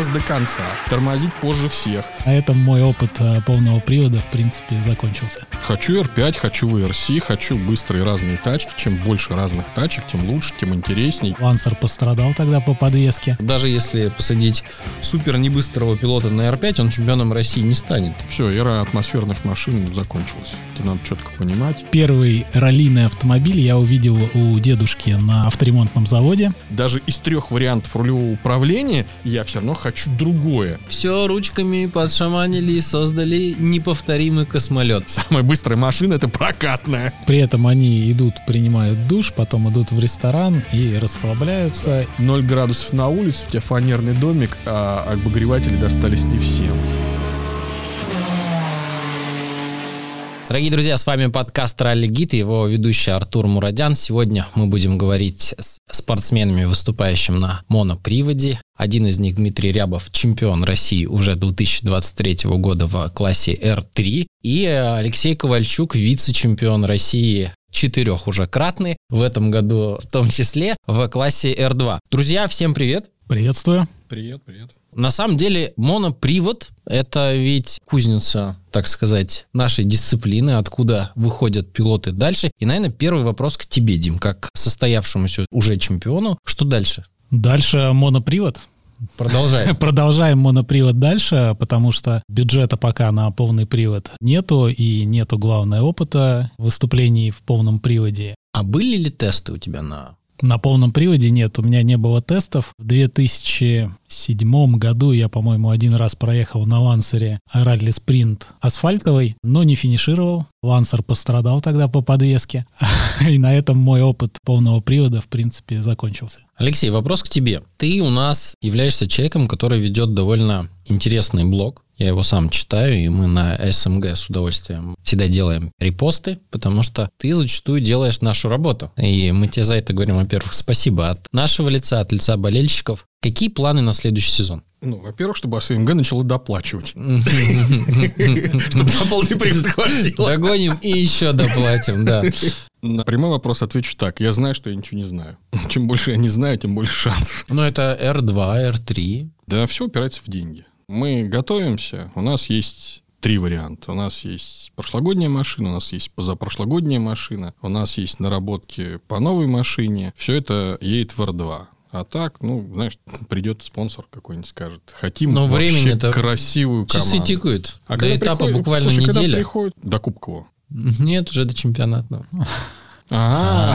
газ до конца, тормозить позже всех. На этом мой опыт э, полного привода, в принципе, закончился. Хочу R5, хочу VRC, хочу быстрые разные тачки. Чем больше разных тачек, тем лучше, тем интересней. Лансер пострадал тогда по подвеске. Даже если посадить супер небыстрого пилота на R5, он чемпионом России не станет. Все, эра атмосферных машин закончилась. Это надо четко понимать. Первый раллийный автомобиль я увидел у дедушки на авторемонтном заводе. Даже из трех вариантов рулевого управления я все равно хочу другое. Все ручками подшаманили и создали неповторимый космолет. Самая быстрая машина это прокатная. При этом они идут, принимают душ, потом идут в ресторан и расслабляются. 0 градусов на улице, у тебя фанерный домик, а обогреватели достались не всем. Дорогие друзья, с вами подкаст «Ралли Гид» и его ведущий Артур Мурадян. Сегодня мы будем говорить с спортсменами, выступающими на моноприводе. Один из них Дмитрий Рябов, чемпион России уже 2023 года в классе R3. И Алексей Ковальчук, вице-чемпион России четырех уже кратный, в этом году в том числе в классе R2. Друзья, всем привет! Приветствую! Привет, привет. На самом деле монопривод – это ведь кузница, так сказать, нашей дисциплины, откуда выходят пилоты дальше. И, наверное, первый вопрос к тебе, Дим, как состоявшемуся уже чемпиону. Что дальше? Дальше монопривод. Продолжаем. Продолжаем монопривод дальше, потому что бюджета пока на полный привод нету, и нету, главное, опыта выступлений в полном приводе. А были ли тесты у тебя на на полном приводе нет, у меня не было тестов. В 2007 году я, по-моему, один раз проехал на Лансере ралли спринт асфальтовый, но не финишировал. Лансер пострадал тогда по подвеске. И на этом мой опыт полного привода, в принципе, закончился. Алексей, вопрос к тебе. Ты у нас являешься человеком, который ведет довольно интересный блог я его сам читаю, и мы на СМГ с удовольствием всегда делаем репосты, потому что ты зачастую делаешь нашу работу. И мы тебе за это говорим, во-первых, спасибо от нашего лица, от лица болельщиков. Какие планы на следующий сезон? Ну, во-первых, чтобы СМГ начало доплачивать. Чтобы на полный хватило. Догоним и еще доплатим, да. На прямой вопрос отвечу так. Я знаю, что я ничего не знаю. Чем больше я не знаю, тем больше шансов. Ну, это R2, R3. Да, все упирается в деньги. Мы готовимся. У нас есть три варианта. У нас есть прошлогодняя машина, у нас есть позапрошлогодняя машина, у нас есть наработки по новой машине. Все это едет в R2. А так, ну, знаешь, придет спонсор какой-нибудь, скажет, хотим Но вообще красивую команду. Часы тикают. А до этапа приходит, буквально слушай, неделя. Когда приходит до Кубкового? Нет, уже до чемпионатного. А,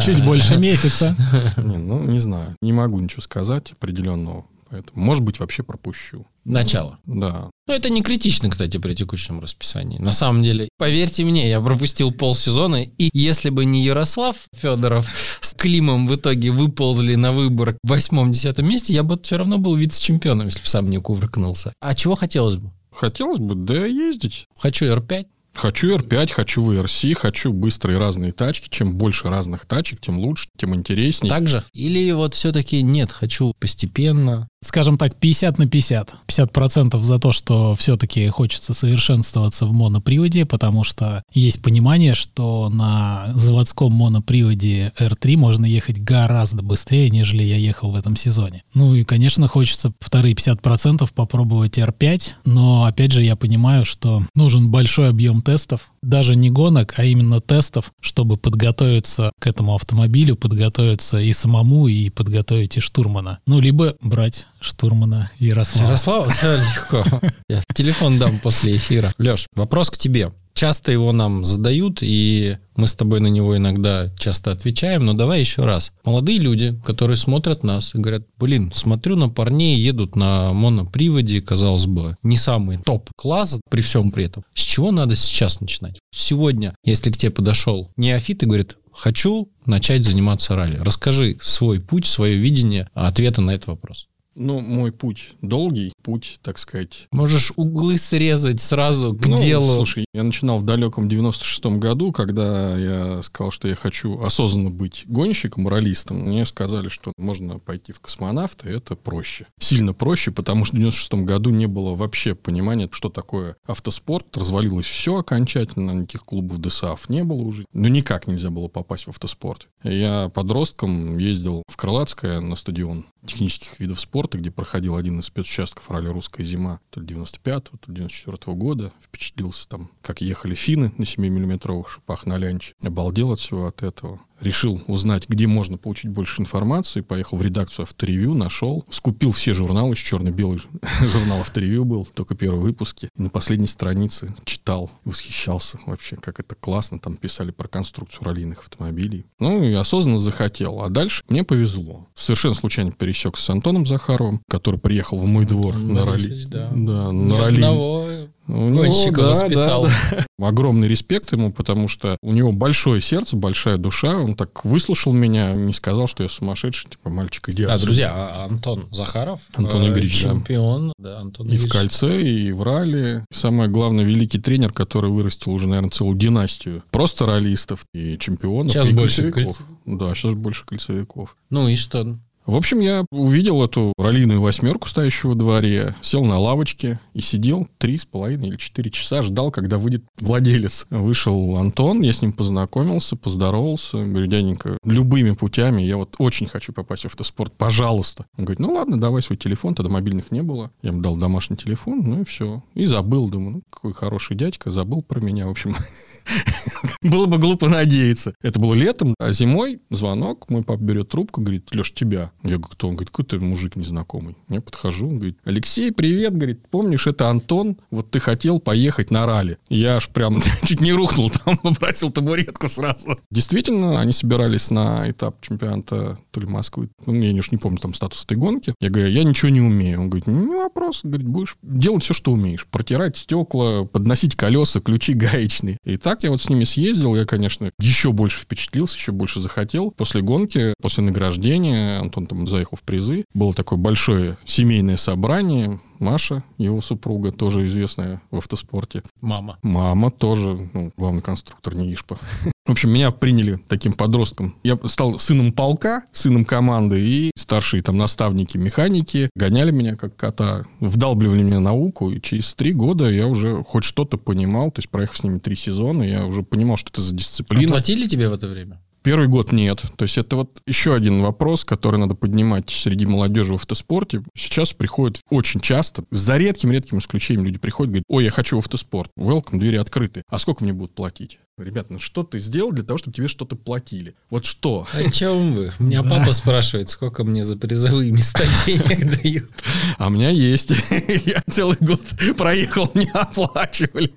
чуть больше месяца. ну, не знаю. Не могу ничего сказать определенного. Поэтому, может быть, вообще пропущу. Начало. Да. Ну, это не критично, кстати, при текущем расписании. На самом деле, поверьте мне, я пропустил полсезона, и если бы не Ярослав Федоров с Климом в итоге выползли на выбор в восьмом-десятом месте, я бы все равно был вице-чемпионом, если бы сам не кувыркнулся. А чего хотелось бы? Хотелось бы, да, ездить. Хочу R5. Хочу R5, хочу VRC, хочу быстрые разные тачки. Чем больше разных тачек, тем лучше, тем интереснее. Так же? Или вот все-таки нет, хочу постепенно, скажем так, 50 на 50. 50% за то, что все-таки хочется совершенствоваться в моноприводе, потому что есть понимание, что на заводском моноприводе R3 можно ехать гораздо быстрее, нежели я ехал в этом сезоне. Ну и, конечно, хочется вторые 50% попробовать R5, но, опять же, я понимаю, что нужен большой объем тестов, даже не гонок, а именно тестов, чтобы подготовиться к этому автомобилю, подготовиться и самому, и подготовить и штурмана. Ну, либо брать штурмана Ярослава. Ярослава? Да, легко. Я телефон дам после эфира. Леш, вопрос к тебе. Часто его нам задают, и мы с тобой на него иногда часто отвечаем, но давай еще раз. Молодые люди, которые смотрят нас и говорят, блин, смотрю на парней, едут на моноприводе, казалось бы, не самый топ-класс при всем при этом. С чего надо сейчас начинать? Сегодня, если к тебе подошел неофит и говорит, хочу начать заниматься ралли, расскажи свой путь, свое видение ответа на этот вопрос. Ну, мой путь долгий. Путь, так сказать. Можешь углы срезать сразу к Ну, делу. Слушай, я начинал в далеком 96-м году, когда я сказал, что я хочу осознанно быть гонщиком, раллистом. Мне сказали, что можно пойти в космонавты, это проще. Сильно проще, потому что в 96-м году не было вообще понимания, что такое автоспорт. Развалилось все окончательно, никаких клубов ДСАФ не было уже. Ну, никак нельзя было попасть в автоспорт. Я подростком ездил в Крылатское на стадион технических видов спорта, где проходил один из спецучастков ралли «Русская зима» то ли 95-го, то ли 94-го года. Впечатлился там, как ехали финны на 7-миллиметровых шипах на лянче. Обалдел от всего от этого. Решил узнать, где можно получить больше информации. Поехал в редакцию авторевью, нашел. Скупил все журналы, еще черно-белый журнал авторевью был, только первые выпуски. И на последней странице читал, восхищался вообще, как это классно. Там писали про конструкцию раллийных автомобилей. Ну и осознанно захотел. А дальше мне повезло. Совершенно случайно пересекся с Антоном Захаровым, который приехал в мой двор на ралли. да. На ралли. одного У него, гонщика да, воспитал. да, да. Огромный респект ему, потому что у него большое сердце, большая душа. Он так выслушал меня, не сказал, что я сумасшедший, типа мальчик иди Да, отсюда». друзья, а Антон Захаров, Антон э, Игоревич, да. чемпион, да, Антон И в Игоревич. кольце, и в ралли. Самое главное, великий тренер, который вырастил уже, наверное, целую династию. Просто раллистов и чемпионов. Сейчас и больше кольцевиков. Да, сейчас больше кольцевиков. Ну и что? В общем, я увидел эту раллийную восьмерку, стоящую во дворе, сел на лавочке и сидел три с половиной или четыре часа, ждал, когда выйдет владелец. Вышел Антон, я с ним познакомился, поздоровался. Говорю, дяденька, любыми путями, я вот очень хочу попасть в автоспорт, пожалуйста. Он говорит, ну ладно, давай свой телефон, тогда мобильных не было. Я ему дал домашний телефон, ну и все. И забыл, думаю, ну какой хороший дядька, забыл про меня, в общем. Было бы глупо надеяться. Это было летом, а зимой звонок, мой папа берет трубку, говорит, Леш, тебя. Я говорю, кто? Он говорит, какой-то мужик незнакомый. Я подхожу, он говорит, Алексей, привет, говорит, помнишь, это Антон, вот ты хотел поехать на ралли. Я аж прям чуть не рухнул, там бросил табуретку сразу. Действительно, они собирались на этап чемпионата то ли Москвы, ну, я уж не помню там статус этой гонки. Я говорю, я ничего не умею. Он говорит, не вопрос, говорит, будешь делать все, что умеешь. Протирать стекла, подносить колеса, ключи гаечные. И так я вот с ними съездил, я, конечно, еще больше впечатлился, еще больше захотел. После гонки, после награждения, Антон там заехал в призы, было такое большое семейное собрание, Маша, его супруга, тоже известная в автоспорте. Мама. Мама тоже, ну, главный конструктор НИИШПа. В общем, меня приняли таким подростком. Я стал сыном полка, сыном команды, и старшие там наставники, механики гоняли меня как кота, вдалбливали мне науку, и через три года я уже хоть что-то понимал, то есть проехав с ними три сезона, я уже понимал, что это за дисциплина. Платили тебе в это время? Первый год нет. То есть это вот еще один вопрос, который надо поднимать среди молодежи в автоспорте. Сейчас приходят очень часто, за редким-редким исключением люди приходят, говорят, ой, я хочу в автоспорт. Welcome, двери открыты. А сколько мне будут платить? Ребята, ну что ты сделал для того, чтобы тебе что-то платили? Вот что? О чем вы? У меня папа спрашивает, сколько мне за призовые места денег дают. А у меня есть. Я целый год проехал, не оплачивали.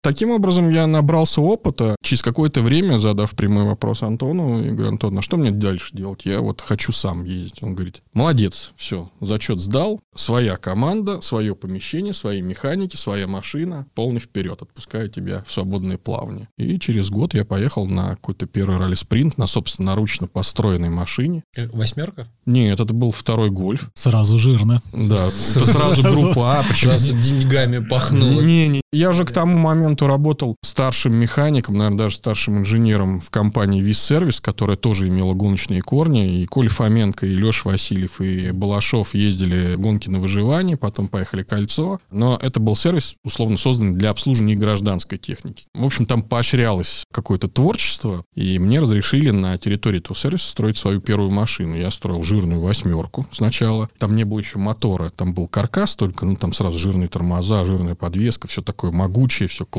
Таким образом, я набрался опыта. Через какое-то время, задав прямой вопрос Антону, я говорю, Антон, а что мне дальше делать? Я вот хочу сам ездить. Он говорит, молодец, все, зачет сдал, своя команда, свое помещение, свои механики, своя машина, полный вперед, отпускаю тебя в свободное плавание. И через год я поехал на какой-то первый ралли-спринт на собственноручно построенной машине. Как, Восьмерка? Нет, это был второй гольф. Сразу жирно. Да, это сразу группа А, почему Сразу деньгами пахнуло. не, не. Я уже к тому моменту работал старшим механиком, наверное, даже старшим инженером в компании Виз Сервис, которая тоже имела гоночные корни. И Коля Фоменко, и Леша Васильев, и Балашов ездили гонки на выживание, потом поехали кольцо. Но это был сервис, условно созданный для обслуживания гражданской техники. В общем, там поощрялось какое-то творчество, и мне разрешили на территории этого сервиса строить свою первую машину. Я строил жирную восьмерку сначала. Там не было еще мотора, там был каркас только, ну там сразу жирные тормоза, жирная подвеска, все такое могучее, все классное.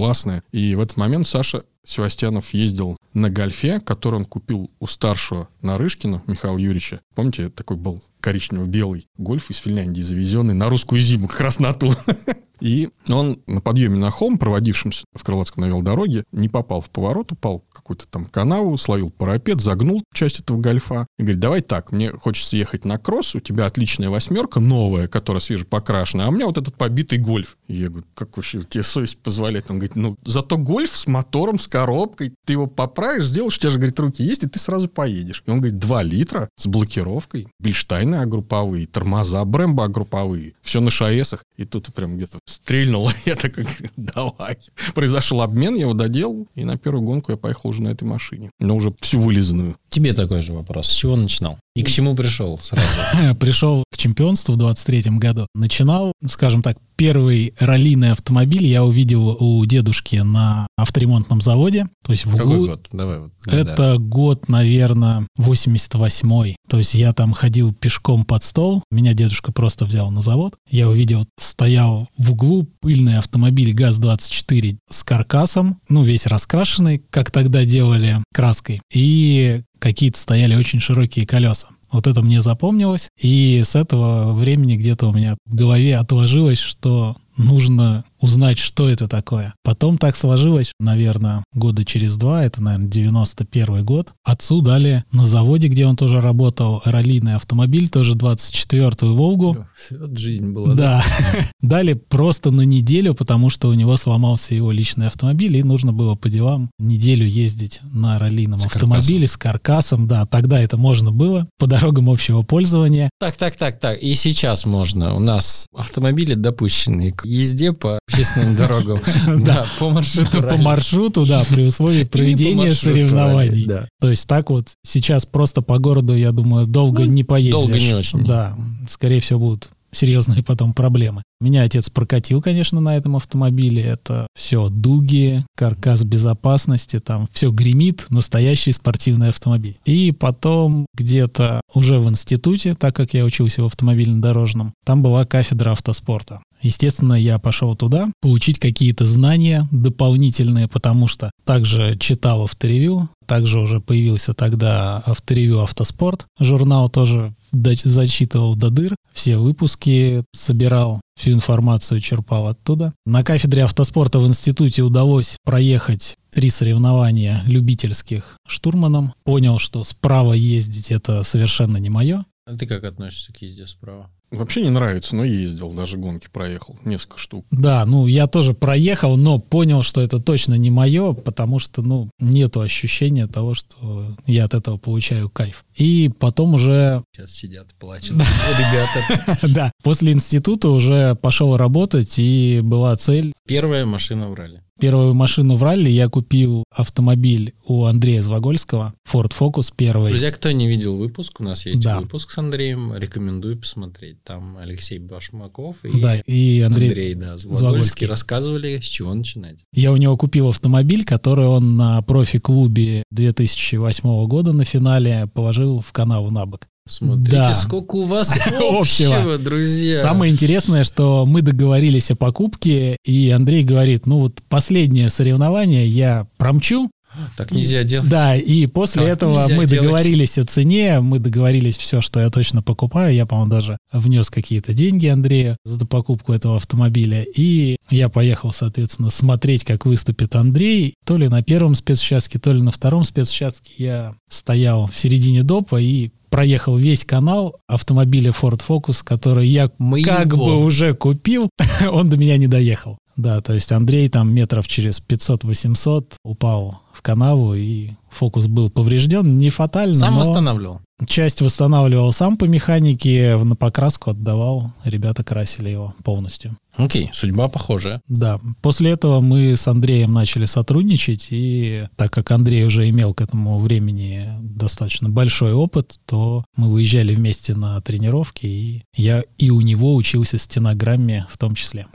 И в этот момент Саша Севастьянов ездил на гольфе, который он купил у старшего Нарышкина Михаила Юрьевича. Помните, такой был коричнево-белый гольф из Финляндии, завезенный на русскую зиму, как раз на ту. И он на подъеме на холм, проводившемся в Крылатском на велодороге, не попал в поворот, упал в какую-то там канаву, словил парапет, загнул часть этого гольфа. И говорит, давай так, мне хочется ехать на кросс, у тебя отличная восьмерка, новая, которая свеже покрашена, а у меня вот этот побитый гольф. И я говорю, как вообще тебе совесть позволяет? Он говорит, ну, зато гольф с мотором, с коробкой, ты его поправишь, сделаешь, у тебя же, говорит, руки есть, и ты сразу поедешь. И он говорит, 2 литра с блокировкой, Бильштайны групповые, тормоза Брэмбо групповые, все на шаесах. И тут прям где-то стрельнуло. Я такой, давай. Произошел обмен, я его доделал, и на первую гонку я поехал уже на этой машине. Но уже всю вылизанную. Тебе такой же вопрос. С чего начинал? И к чему пришел сразу? Пришел к чемпионству в 23 году. Начинал, скажем так, первый раллийный автомобиль я увидел у дедушки на авторемонтном заводе. То есть в Какой углу... год? Давай вот. Это да. год, наверное, 88-й. То есть я там ходил пешком под стол, меня дедушка просто взял на завод. Я увидел, стоял в углу пыльный автомобиль ГАЗ-24 с каркасом, ну, весь раскрашенный, как тогда делали краской. И какие-то стояли очень широкие колеса. Вот это мне запомнилось, и с этого времени где-то у меня в голове отложилось, что нужно узнать, что это такое. Потом так сложилось, наверное, года через два, это, наверное, 91 год. Отцу дали на заводе, где он тоже работал, раллийный автомобиль, тоже 24-ю «Волгу». Вот жизнь была. Да. Дали просто на неделю, потому что у него сломался его личный автомобиль, и нужно было по делам неделю ездить на раллийном С автомобиле с каркасом. Да, тогда это можно было по дорогам общего пользования. Так, так, так, так. И сейчас можно. У нас автомобили допущены к езде по общественным дорогам. Да, по маршруту. По маршруту, да, при условии проведения соревнований. То есть так вот сейчас просто по городу, я думаю, долго Ну, не поездишь. долго не очень. Да, скорее всего будут серьезные потом проблемы. Меня отец прокатил, конечно, на этом автомобиле. Это все дуги, каркас безопасности, там все гремит, настоящий спортивный автомобиль. И потом где-то уже в институте, так как я учился в автомобильно-дорожном, там была кафедра автоспорта. Естественно, я пошел туда получить какие-то знания дополнительные, потому что также читал авторевью, также уже появился тогда авторевью «Автоспорт». Журнал тоже зачитывал до дыр, все выпуски собирал, всю информацию черпал оттуда. На кафедре автоспорта в институте удалось проехать три соревнования любительских штурманом. Понял, что справа ездить это совершенно не мое. А ты как относишься к езде справа? Вообще не нравится, но ездил, даже гонки проехал, несколько штук. Да, ну я тоже проехал, но понял, что это точно не мое, потому что, ну, нету ощущения того, что я от этого получаю кайф. И потом уже, Сейчас сидят, плачут. Ребята. да, после института уже пошел работать, и была цель Первая машина в ралли. Первую машину в ралли я купил автомобиль у Андрея Звагольского, Ford Focus первый. Друзья, кто не видел выпуск, у нас есть Да. выпуск с Андреем, рекомендую посмотреть. Там Алексей Башмаков и Да, и Андрей, Андрей, да, Звагольский. Звагольский рассказывали, с чего начинать. Я у него купил автомобиль, который он на профи-клубе 2008 года на финале положил в канаву на бок. Смотрите, Да. сколько у вас Общего. общего, друзья. Самое интересное, что мы договорились о покупке, и Андрей говорит, ну вот последнее соревнование я промчу, Так нельзя делать. Да, и после Так этого мы делать. договорились о цене, мы договорились все, что я точно покупаю. Я, по-моему, даже внес какие-то деньги Андрею за покупку этого автомобиля. И я поехал, соответственно, смотреть, как выступит Андрей. То ли на первом спецучастке, то ли на втором спецучастке я стоял в середине допа и проехал весь канал автомобиля Ford Focus, который я Моего. как бы уже купил, он до меня не доехал. Да, то есть Андрей там метров через 500-800 упал в канаву, и фокус был поврежден, не фатально, Сам но восстанавливал. часть восстанавливал сам по механике, на покраску отдавал, ребята красили его полностью. Окей, судьба похожая. Да, после этого мы с Андреем начали сотрудничать, и так как Андрей уже имел к этому времени достаточно большой опыт, то мы выезжали вместе на тренировки, и я и у него учился стенограмме в том числе.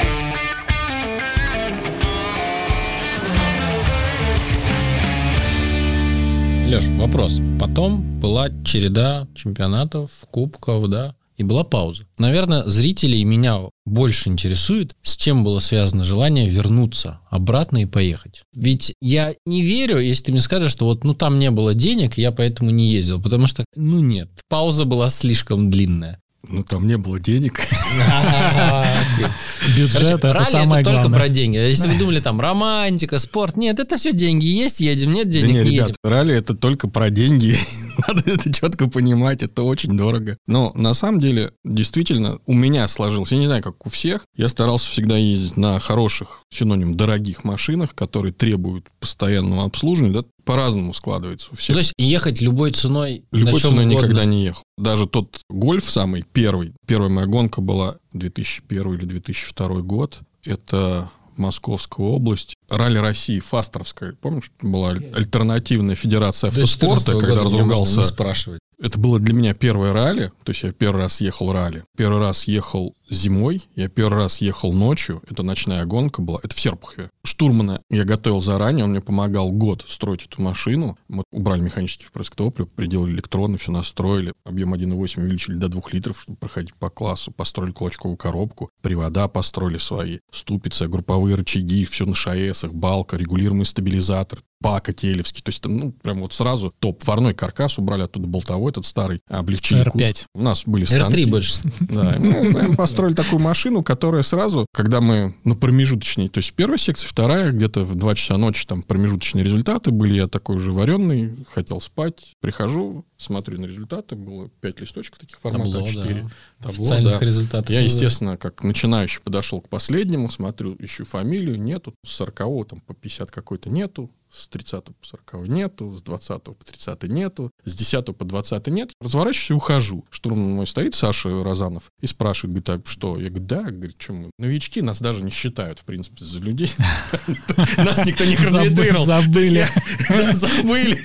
Леш, вопрос. Потом была череда чемпионатов, кубков, да, и была пауза. Наверное, зрителей меня больше интересует, с чем было связано желание вернуться обратно и поехать. Ведь я не верю, если ты мне скажешь, что вот, ну, там не было денег, я поэтому не ездил, потому что, ну, нет, пауза была слишком длинная. Ну, там не было денег. Бюджет это Ралли самое это только про деньги. Если вы думали, там, романтика, спорт. Нет, это все деньги. Есть, едем. Нет денег, не, едем. ралли это только про деньги. Надо это четко понимать, это очень дорого. Но на самом деле, действительно, у меня сложилось, я не знаю, как у всех, я старался всегда ездить на хороших, синоним, дорогих машинах, которые требуют постоянного обслуживания, да, по-разному складывается у всех. То есть ехать любой ценой, Любой ценой угодно. никогда не ехал. Даже тот гольф самый первый, первая моя гонка была 2001 или 2002 год. Это Московская область. Ралли России, Фастеровская. Помнишь, была аль- альтернативная федерация До 14 автоспорта, когда разругался... спрашивать. Это было для меня первое ралли, то есть я первый раз ехал ралли. Первый раз ехал зимой, я первый раз ехал ночью, это ночная гонка была, это в Серпухове. Штурмана я готовил заранее, он мне помогал год строить эту машину. Мы убрали механический впрыск топлива, приделали электроны, все настроили. Объем 1.8 увеличили до 2 литров, чтобы проходить по классу. Построили кулачковую коробку, привода построили свои, ступицы, групповые рычаги, все на ШАЭСах, балка, регулируемый стабилизатор, бака телевский. То есть, там, ну, прям вот сразу топ. Варной каркас, убрали оттуда болтовой этот старый, облегчили R5. кузов. У нас были станки. R3 больше. Да, ну, прям построили такую машину, которая сразу, когда мы на промежуточней, то есть первая секция, вторая, где-то в 2 часа ночи там промежуточные результаты были, я такой уже вареный, хотел спать, прихожу, смотрю на результаты, было 5 листочков таких формата Табло, А4. да. Табло, Официальных да. результатов. Я, Ну, естественно, как начинающий подошел к последнему, смотрю, ищу фамилию, нету, с 40 там по 50 какой-то нету, с 30 по 40 нету, с 20 по 30 нету, с 10 по 20 нет. Разворачиваюсь и ухожу. Штурман мой стоит, Саша Розанов, и спрашивает, говорит, а что? Я говорю, да, говорит, что мы? Новички нас даже не считают, в принципе, за людей. Нас никто не хронометрировал. Забыли. Забыли.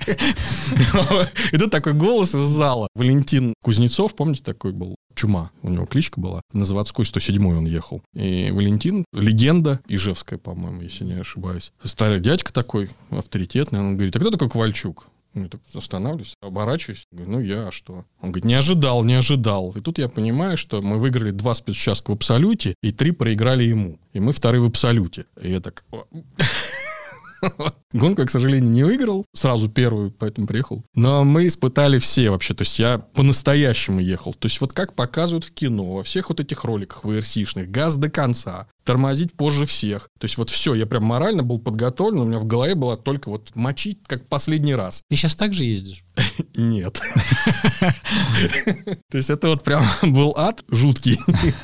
И тут такой голос из зала. Валентин Кузнецов, помните, такой был? Чума, у него кличка была. На заводской 107 он ехал. И Валентин, легенда, Ижевская, по-моему, если не ошибаюсь. Старый дядька такой, авторитетный. Он говорит, а кто такой Ковальчук? Я так останавливаюсь, оборачиваюсь. Говорю, ну я, а что? Он говорит, не ожидал, не ожидал. И тут я понимаю, что мы выиграли два спецучастка в Абсолюте, и три проиграли ему. И мы вторые в Абсолюте. И я так... Гонку я, к сожалению, не выиграл. Сразу первую, поэтому приехал. Но мы испытали все вообще. То есть я по-настоящему ехал. То есть вот как показывают в кино, во всех вот этих роликах VRC-шных, газ до конца, тормозить позже всех. То есть вот все, я прям морально был подготовлен, у меня в голове была только вот мочить как последний раз. Ты сейчас так же ездишь? Нет. То есть это вот прям был ад жуткий.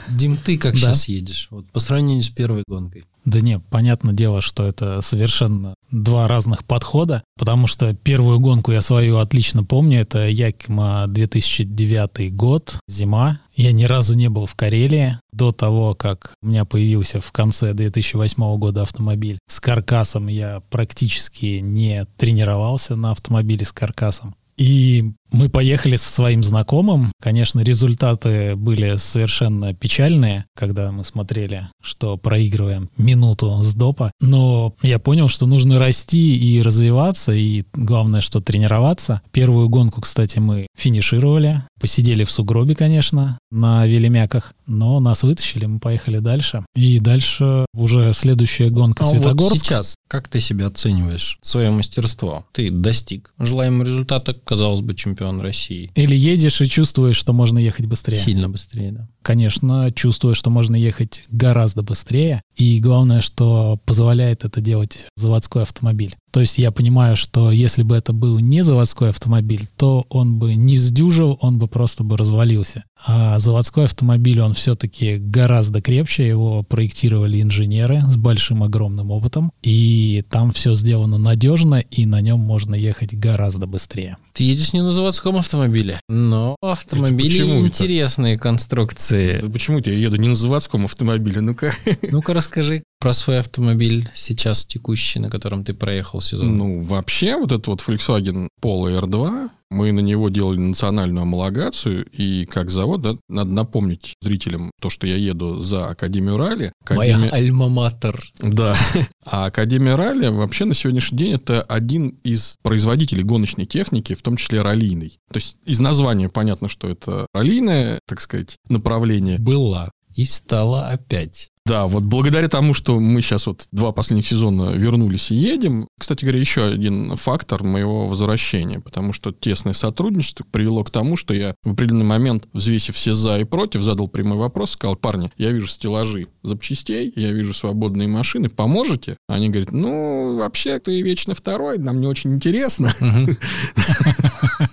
Дим, ты как сейчас едешь? Вот по сравнению с первой гонкой. Да не, понятное дело, что это совершенно два разных подхода, потому что первую гонку я свою отлично помню, это Якима 2009 год, зима. Я ни разу не был в Карелии до того, как у меня появился в конце 2008 года автомобиль с каркасом. Я практически не тренировался на автомобиле с каркасом. И мы поехали со своим знакомым. Конечно, результаты были совершенно печальные, когда мы смотрели, что проигрываем минуту с допа. Но я понял, что нужно расти и развиваться, и главное, что тренироваться. Первую гонку, кстати, мы финишировали. Посидели в сугробе, конечно, на велимяках, но нас вытащили, мы поехали дальше. И дальше уже следующая гонка А вот Светогорск. сейчас, как ты себя оцениваешь, свое мастерство? Ты достиг желаемого результата, казалось бы, чемпион России. Или едешь и чувствуешь, что можно ехать быстрее. Сильно быстрее, да. конечно, чувствую, что можно ехать гораздо быстрее. И главное, что позволяет это делать заводской автомобиль. То есть я понимаю, что если бы это был не заводской автомобиль, то он бы не сдюжил, он бы просто бы развалился. А заводской автомобиль, он все-таки гораздо крепче, его проектировали инженеры с большим огромным опытом, и там все сделано надежно, и на нем можно ехать гораздо быстрее. Ты едешь не на заводском автомобиле, но автомобили почему это? интересные конструкции. Да почему-то я еду не на заводском автомобиле, ну-ка. Ну-ка расскажи про свой автомобиль сейчас текущий, на котором ты проехал сезон. Ну, вообще, вот этот вот Volkswagen Polo R2, мы на него делали национальную homologацию, и как завод, да, надо напомнить зрителям то, что я еду за Академию Ралли. Моя Академия- альма-матер. Да. А Академия Ралли вообще на сегодняшний день это один из производителей гоночной техники, в том числе раллийной. То есть из названия понятно, что это раллийное, так сказать, направление. Была и стала опять. Да, вот благодаря тому, что мы сейчас вот два последних сезона вернулись и едем, кстати говоря, еще один фактор моего возвращения, потому что тесное сотрудничество привело к тому, что я в определенный момент, взвесив все за и против, задал прямой вопрос, сказал, парни, я вижу стеллажи запчастей, я вижу свободные машины, поможете? Они говорят, ну, вообще ты вечно второй, нам не очень интересно.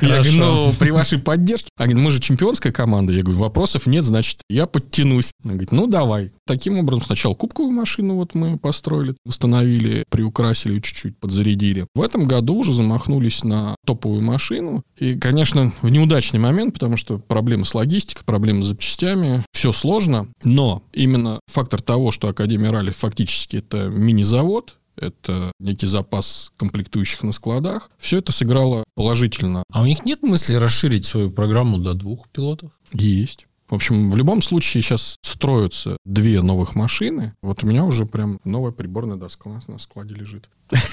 Я говорю, ну, при вашей поддержке. Они говорят, мы же чемпионская команда. Я говорю, вопросов нет, значит, я подтянусь. Она говорит, ну, давай. Таким образом, сначала кубковую машину вот мы построили, установили, приукрасили чуть-чуть, подзарядили. В этом году уже замахнулись на топовую машину. И, конечно, в неудачный момент, потому что проблемы с логистикой, проблемы с запчастями, все сложно. Но именно фактор того, что Академия Ралли фактически это мини-завод, это некий запас комплектующих на складах. Все это сыграло положительно. А у них нет мысли расширить свою программу до двух пилотов? Есть. В общем, в любом случае сейчас строятся две новых машины. Вот у меня уже прям новая приборная доска у нас на складе лежит.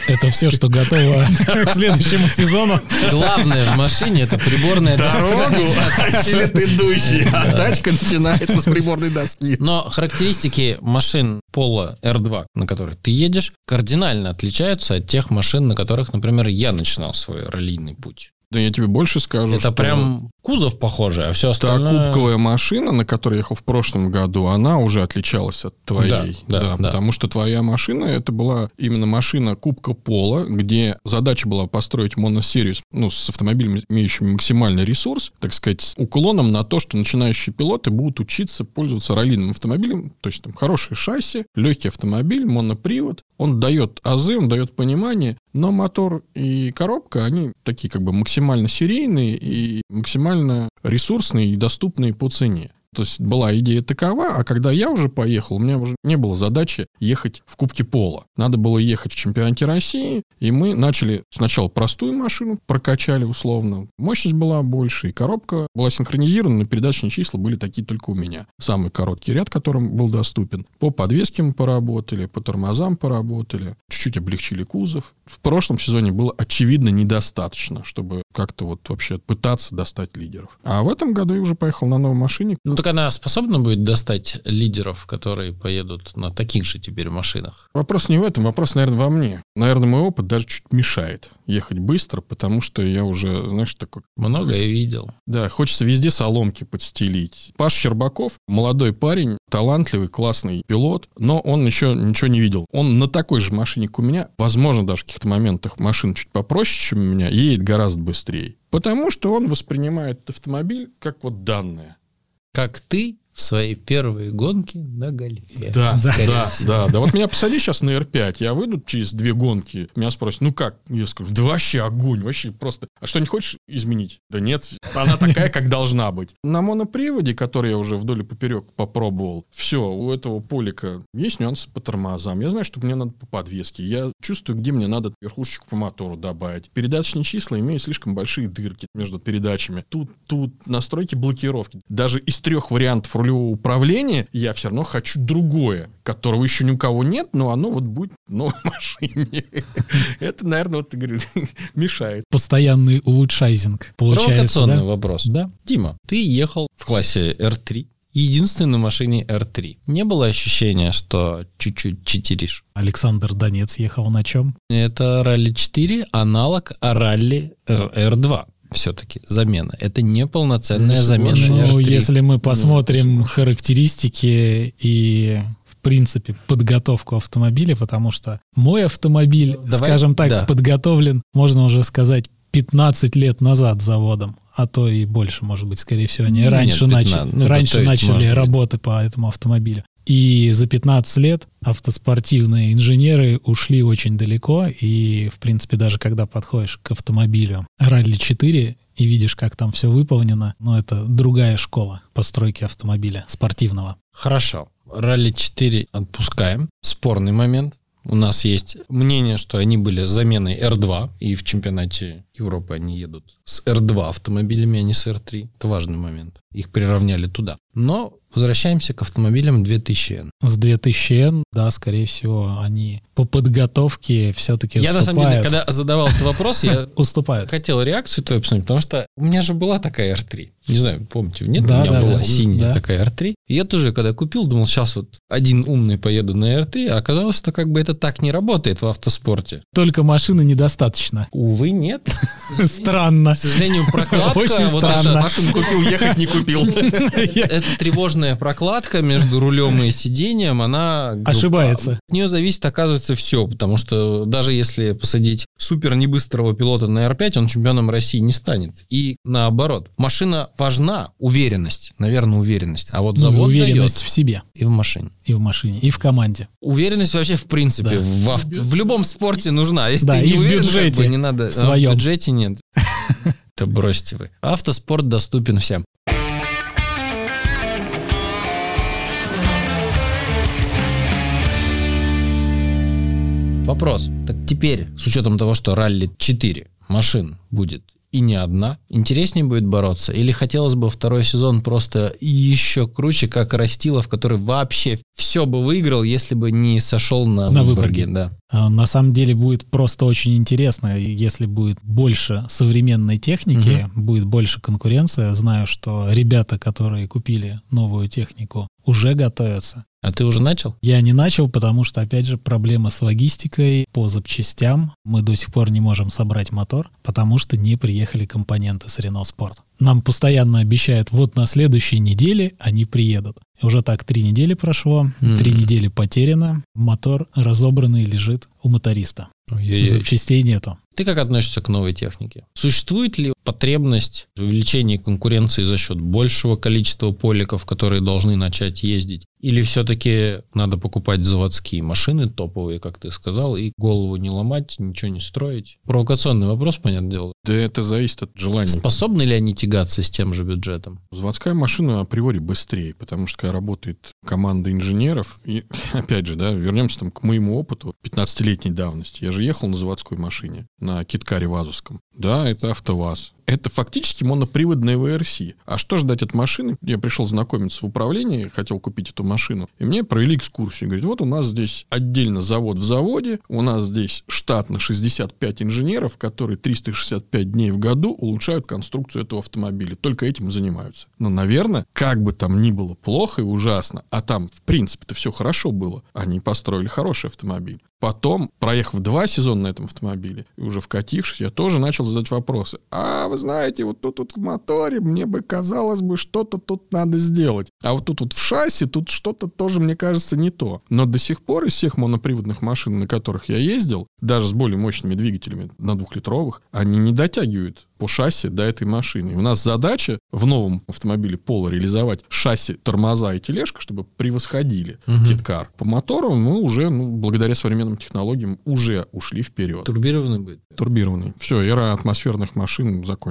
Это все, что готово к следующему сезону. Главное в машине это приборная доска. Дорогу осилит идущий, а тачка начинается с приборной доски. Но характеристики машин Пола R2, на которых ты едешь, кардинально отличаются от тех машин, на которых, например, я начинал свой раллийный путь. Да я тебе больше скажу, Это что прям кузов похожий, а все та остальное... кубковая машина, на которой ехал в прошлом году, она уже отличалась от твоей. Да, да, да. Потому что твоя машина, это была именно машина Кубка Пола, где задача была построить моносерию ну, с автомобилем, имеющим максимальный ресурс, так сказать, с уклоном на то, что начинающие пилоты будут учиться пользоваться раллийным автомобилем, то есть там хорошее шасси, легкий автомобиль, монопривод, он дает азы, он дает понимание, но мотор и коробка, они такие как бы максимально серийные и максимально ресурсные и доступные по цене. То есть была идея такова, а когда я уже поехал, у меня уже не было задачи ехать в Кубке Пола. Надо было ехать в чемпионате России, и мы начали сначала простую машину, прокачали условно. Мощность была больше, и коробка была синхронизирована, но передачные числа были такие только у меня. Самый короткий ряд, которым был доступен. По подвеске мы поработали, по тормозам поработали, чуть-чуть облегчили кузов. В прошлом сезоне было очевидно недостаточно, чтобы как-то вот вообще пытаться достать лидеров. А в этом году я уже поехал на новой машине, Ну так она способна будет достать лидеров, которые поедут на таких же теперь машинах? Вопрос не в этом, вопрос, наверное, во мне. Наверное, мой опыт даже чуть мешает ехать быстро, потому что я уже, знаешь, такой... Многое видел. Да, хочется везде соломки подстелить. Паш Щербаков, молодой парень, талантливый, классный пилот, но он еще ничего не видел. Он на такой же машине, как у меня, возможно, даже в каких-то моментах машина чуть попроще, чем у меня, едет гораздо быстрее. Потому что он воспринимает автомобиль как вот данное. Как ты в свои первые гонки на гольфе. Да, да, всего. да, да. Вот меня посади сейчас на R5, я выйду через две гонки, меня спросят, ну как? Я скажу, да вообще огонь, вообще просто. А что, не хочешь изменить? Да нет, она такая, как должна быть. На моноприводе, который я уже вдоль и поперек попробовал, все, у этого полика есть нюансы по тормозам. Я знаю, что мне надо по подвеске. Я чувствую, где мне надо верхушечку по мотору добавить. Передаточные числа имеют слишком большие дырки между передачами. Тут, тут настройки блокировки. Даже из трех вариантов рулевого управления я все равно хочу другое, которого еще ни у кого нет, но оно вот будет в новой машине. Это, наверное, вот ты говоришь, мешает. Постоянный улучшайзинг получается, Провокационный да? вопрос. Да. Дима, ты ехал в классе R3, единственной на машине R3. Не было ощущения, что чуть-чуть читеришь? Александр Донец ехал на чем? Это ралли 4, аналог ралли э, R2. Все-таки замена. Это не полноценная Не замена. Ну, R3. если мы не посмотрим соглашусь. характеристики и в принципе подготовку автомобиля, потому что мой автомобиль, Давай, скажем так, да. подготовлен, можно уже сказать, 15 лет назад заводом, а то и больше, может быть, скорее всего, они Нет, раньше, 15, начали, ну, раньше начали работы по этому автомобилю. И за 15 лет автоспортивные инженеры ушли очень далеко, и, в принципе, даже когда подходишь к автомобилю Ралли 4 и видишь, как там все выполнено, ну, это другая школа постройки автомобиля спортивного. Хорошо. Ралли 4 отпускаем. Спорный момент. У нас есть мнение, что они были заменой R2, и в чемпионате Европы они едут с R2 автомобилями, а не с R3. Это важный момент. Их приравняли туда. Но возвращаемся к автомобилям 2000N. С 2000N, да, скорее всего, они по подготовке все-таки Я, на самом деле, когда задавал этот вопрос, я Уступают. хотел реакцию твою посмотреть, потому что у меня же была такая R3. Не знаю, помните, нет? Да, у меня да, была да. синяя Да. такая R3. И я тоже, когда купил, думал, сейчас вот один умный поеду на R3, а оказалось, что как бы это так не работает в автоспорте. Только машины недостаточно. Увы, нет. Странно. К сожалению, прокладка... Очень вот странно. Машину купил, ехать не купил. Эта тревожная прокладка между рулем и сиденьем, она... Ошибается. От нее зависит, оказывается, все, потому что даже если посадить супер небыстрого пилота на R5, он чемпионом России не станет. И наоборот. Машина важна, уверенность, наверное, уверенность. А вот Ну, завод уверенность дает в себе и в машине. и в машине, и в команде. Уверенность вообще в принципе Да. в, авто- в любом спорте нужна. Если Да, ты и не в уверен, как бы не надо. в А своем. в бюджете нет. Да бросьте вы. Автоспорт доступен всем. Вопрос. Так теперь, с учетом того, что ралли 4 машин будет и не одна, интереснее будет бороться? Или хотелось бы второй сезон просто еще круче, как Растилов, который вообще все бы выиграл, если бы не сошел на, На Выборге, Выборге. Да. А, На самом деле будет просто очень интересно, если будет больше современной техники, будет больше конкуренция. Знаю, что ребята, которые купили новую технику, уже готовятся. А ты уже начал? Я не начал, потому что, опять же, проблема с логистикой по запчастям. Мы до сих пор не можем собрать мотор, потому что не приехали компоненты с Renault Sport. Нам постоянно обещают, вот на следующей неделе они приедут. Уже так три недели прошло, Мгм. три недели потеряно, мотор разобранный лежит у моториста. Запчастей нету. Ты как относишься к новой технике? Существует ли потребность в увеличении конкуренции за счет большего количества поликов, которые должны начать ездить? Или все-таки надо покупать заводские машины топовые, как ты сказал, и голову не ломать, ничего не строить? Провокационный вопрос, понятное дело. Да это зависит от желания. Способны ли они тягаться с тем же бюджетом? Заводская машина априори быстрее, потому что когда работает команда инженеров, и опять же, да, вернемся там к моему опыту 15-летней давности. Я же ехал на заводской машине, на Киткаре Вазовском. Да, это АвтоВАЗ. Это фактически моноприводная VRC. А что ждать от машины? Я пришел знакомиться в управлении, хотел купить эту машину, и мне провели экскурсию. Говорит, вот у нас здесь отдельно завод в заводе, у нас здесь штатно 65 инженеров, которые 365 дней в году улучшают конструкцию этого автомобиля. Только этим и занимаются. Но, наверное, как бы там ни было плохо и ужасно, а там, в принципе-то, все хорошо было, они построили хороший автомобиль. Потом, проехав два сезона на этом автомобиле, и уже вкатившись, я тоже начал задать вопросы. А вы знаете, вот тут вот в моторе мне бы казалось бы, что-то тут надо сделать. А вот тут вот в шасси, тут что-то тоже, мне кажется, не то. Но до сих пор из всех моноприводных машин, на которых я ездил, даже с более мощными двигателями на двухлитровых, они не дотягивают по шасси до этой машины. И у нас задача в новом автомобиле Пола реализовать шасси, тормоза и тележка, чтобы превосходили Мгм. Киткар. По мотору мы уже, ну, благодаря современным технологиям, уже ушли вперед. Турбированный будет? Турбированный. Все, эра атмосферных машин закончилась.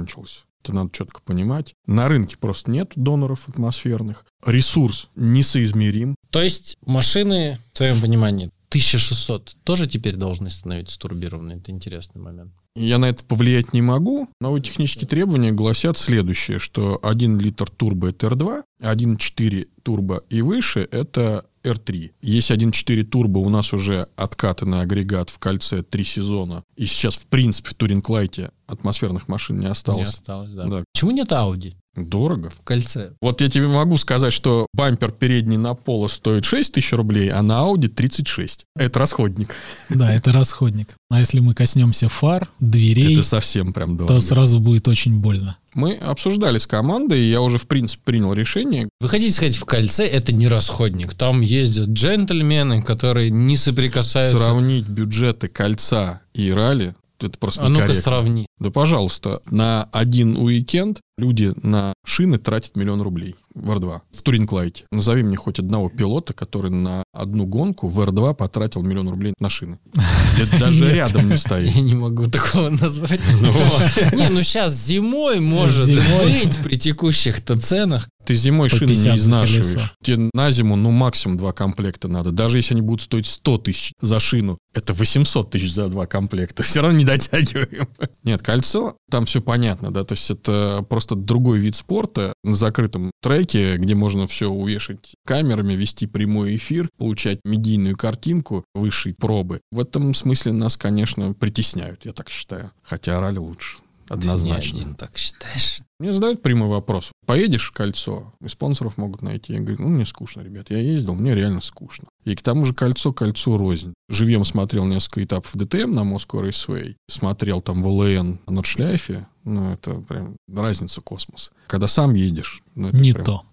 Это надо четко понимать. На рынке просто нет доноров атмосферных. Ресурс несоизмерим. То есть машины, в твоем понимании, 1600 тоже теперь должны становиться турбированными? Это интересный момент. Я на это повлиять не могу. Новые технические требования гласят следующее, что 1 литр турбо это R2, 1.4 турбо и выше это R3. Есть 1.4 турбо, у нас уже откатанный агрегат в кольце 3 сезона. И сейчас, в принципе, в Туринг Лайте атмосферных машин не Не осталось. осталось, да. Да. Почему нет Audi Дорого. в кольце? Вот я тебе могу сказать, что бампер передний на Поло стоит 6 тысяч рублей, а на Audi 36. Это расходник. Да, это расходник. А если мы коснемся фар, дверей, Это совсем прям дорого. то сразу будет очень больно. Мы обсуждали с командой, и я уже, в принципе, принял решение. Вы хотите сказать, в кольце это не расходник. Там ездят джентльмены, которые не соприкасаются. Сравнить бюджеты кольца и ралли, это просто А ну-ка сравни. Да, пожалуйста, на один уикенд люди на шины тратят миллион рублей в R2, в Туринг-Лайте. Назови мне хоть одного пилота, который на одну гонку в R2 потратил миллион рублей на шины. Это даже Нет. рядом не стоит. Я не могу такого назвать. Не, ну сейчас зимой может Зимой. быть при текущих-то ценах. Ты зимой шины 50 не изнашиваешь. Тебе на зиму, ну, максимум два комплекта надо. Даже если они будут стоить 100 тысяч за шину, это 800 тысяч за два комплекта. Все равно не дотягиваем. Нет, кольцо, там все понятно, да, то есть это просто другой вид спорта на закрытом треке, где можно все увешать камерами, вести прямой эфир, получать медийную картинку высшей пробы. В этом смысле нас, конечно, притесняют, я так считаю. Хотя ралли лучше. Однозначно. Ты не один так считаешь. Мне задают прямой вопрос. Поедешь в кольцо, и спонсоров могут найти. Я говорю, ну, мне скучно, ребят. Я ездил, мне реально скучно. И к тому же кольцо, кольцо рознь. Живьем смотрел несколько этапов ДТМ на Moscow Raceway. Смотрел там ВЛН на Нордшляйфе. Ну, это прям разница космос. Когда сам едешь... Ну, это Не прям- то.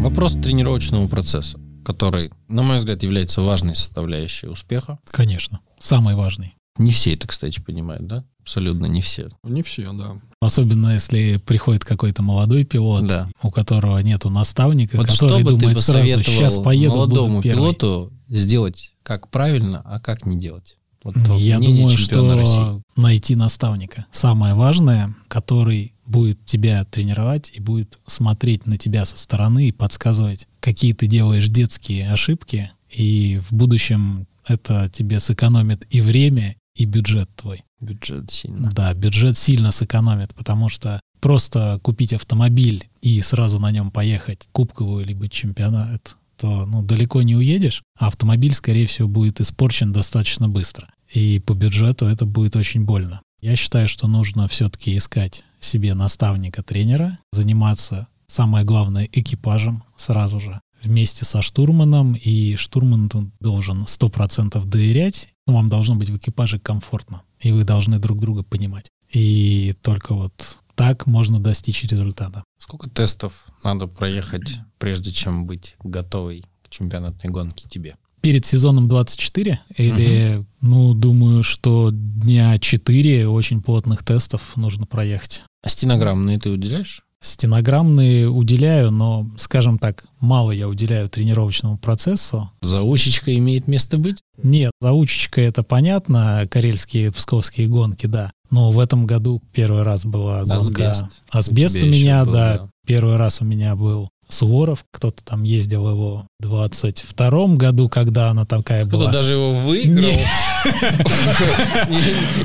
Вопрос тренировочного процесса, который, на мой взгляд, является важной составляющей успеха. Конечно. Самый важный. Не все это, кстати, понимают, да? Абсолютно не все. Не все, да. Особенно если приходит какой-то молодой пилот, Да. у которого нету наставника, Вот что который бы ты думает сразу, сейчас поеду, молодому буду первый». пилоту сделать как правильно, а как не делать? Вот Я думаю, чемпиона России. что найти наставника. Самое важное, который будет тебя тренировать и будет смотреть на тебя со стороны и подсказывать, какие ты делаешь детские ошибки, и в будущем это тебе сэкономит и время, и бюджет твой. Бюджет сильно. Да, бюджет сильно сэкономит, потому что просто купить автомобиль и сразу на нем поехать кубковую либо чемпионат, то ну, далеко не уедешь, а автомобиль, скорее всего, будет испорчен достаточно быстро. И по бюджету это будет очень больно. Я считаю, что нужно все-таки искать себе наставника, тренера, заниматься, самое главное, экипажем сразу же вместе со штурманом, и штурман должен 100% доверять, но вам должно быть в экипаже комфортно, и вы должны друг друга понимать. И только вот так можно достичь результата. Сколько тестов надо проехать, прежде чем быть готовой к чемпионатной гонке тебе? Перед сезоном 24 или, ну, думаю, что дня 4 очень плотных тестов нужно проехать. А стенограммные ты уделяешь? Стенограммные уделяю, но, скажем так, мало я уделяю тренировочному процессу. Заучечка имеет место быть? Нет, заучечка это понятно, карельские псковские гонки, да. Но в этом году первый раз была гонка. Асбест. Асбест У у, меня, был, да. да. Первый раз у меня был Суворов. Кто-то там ездил его в 22 году, когда она такая Кто-то была. даже его выиграл.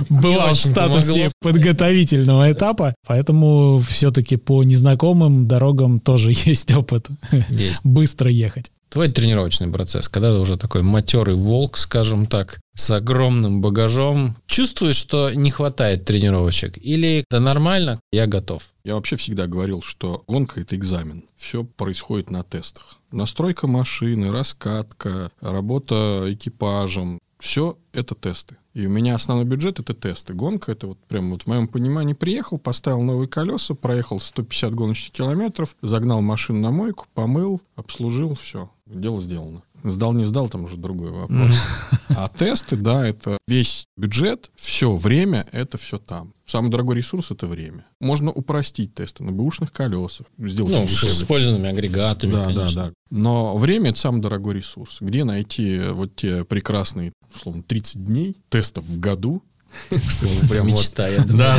Была в статусе подготовительного этапа, поэтому все-таки по незнакомым дорогам тоже есть опыт быстро ехать. Твой тренировочный процесс, когда ты уже такой матерый волк, скажем так, с огромным багажом, чувствуешь, что не хватает тренировочек? Или да нормально, я готов? Я вообще всегда говорил, что гонка — это экзамен. Все происходит на тестах. Настройка машины, раскатка, работа экипажем — все это тесты. И у меня основной бюджет — это тесты. Гонка — это вот прям вот в моем понимании приехал, поставил новые колеса, проехал 150 гоночных километров, загнал машину на мойку, помыл, обслужил, все. Дело сделано. Сдал, не сдал, там уже другой вопрос. А тесты, да, это весь бюджет, все время, это все там. Самый дорогой ресурс — это время. Можно упростить тесты на бэушных колесах, сделать Ну, с использованными агрегатами, Да, да, конечно. да. Но время — это самый дорогой ресурс. Где найти вот те прекрасные, условно, 30 дней тестов в году, чтобы прям. Мечта, я думаю.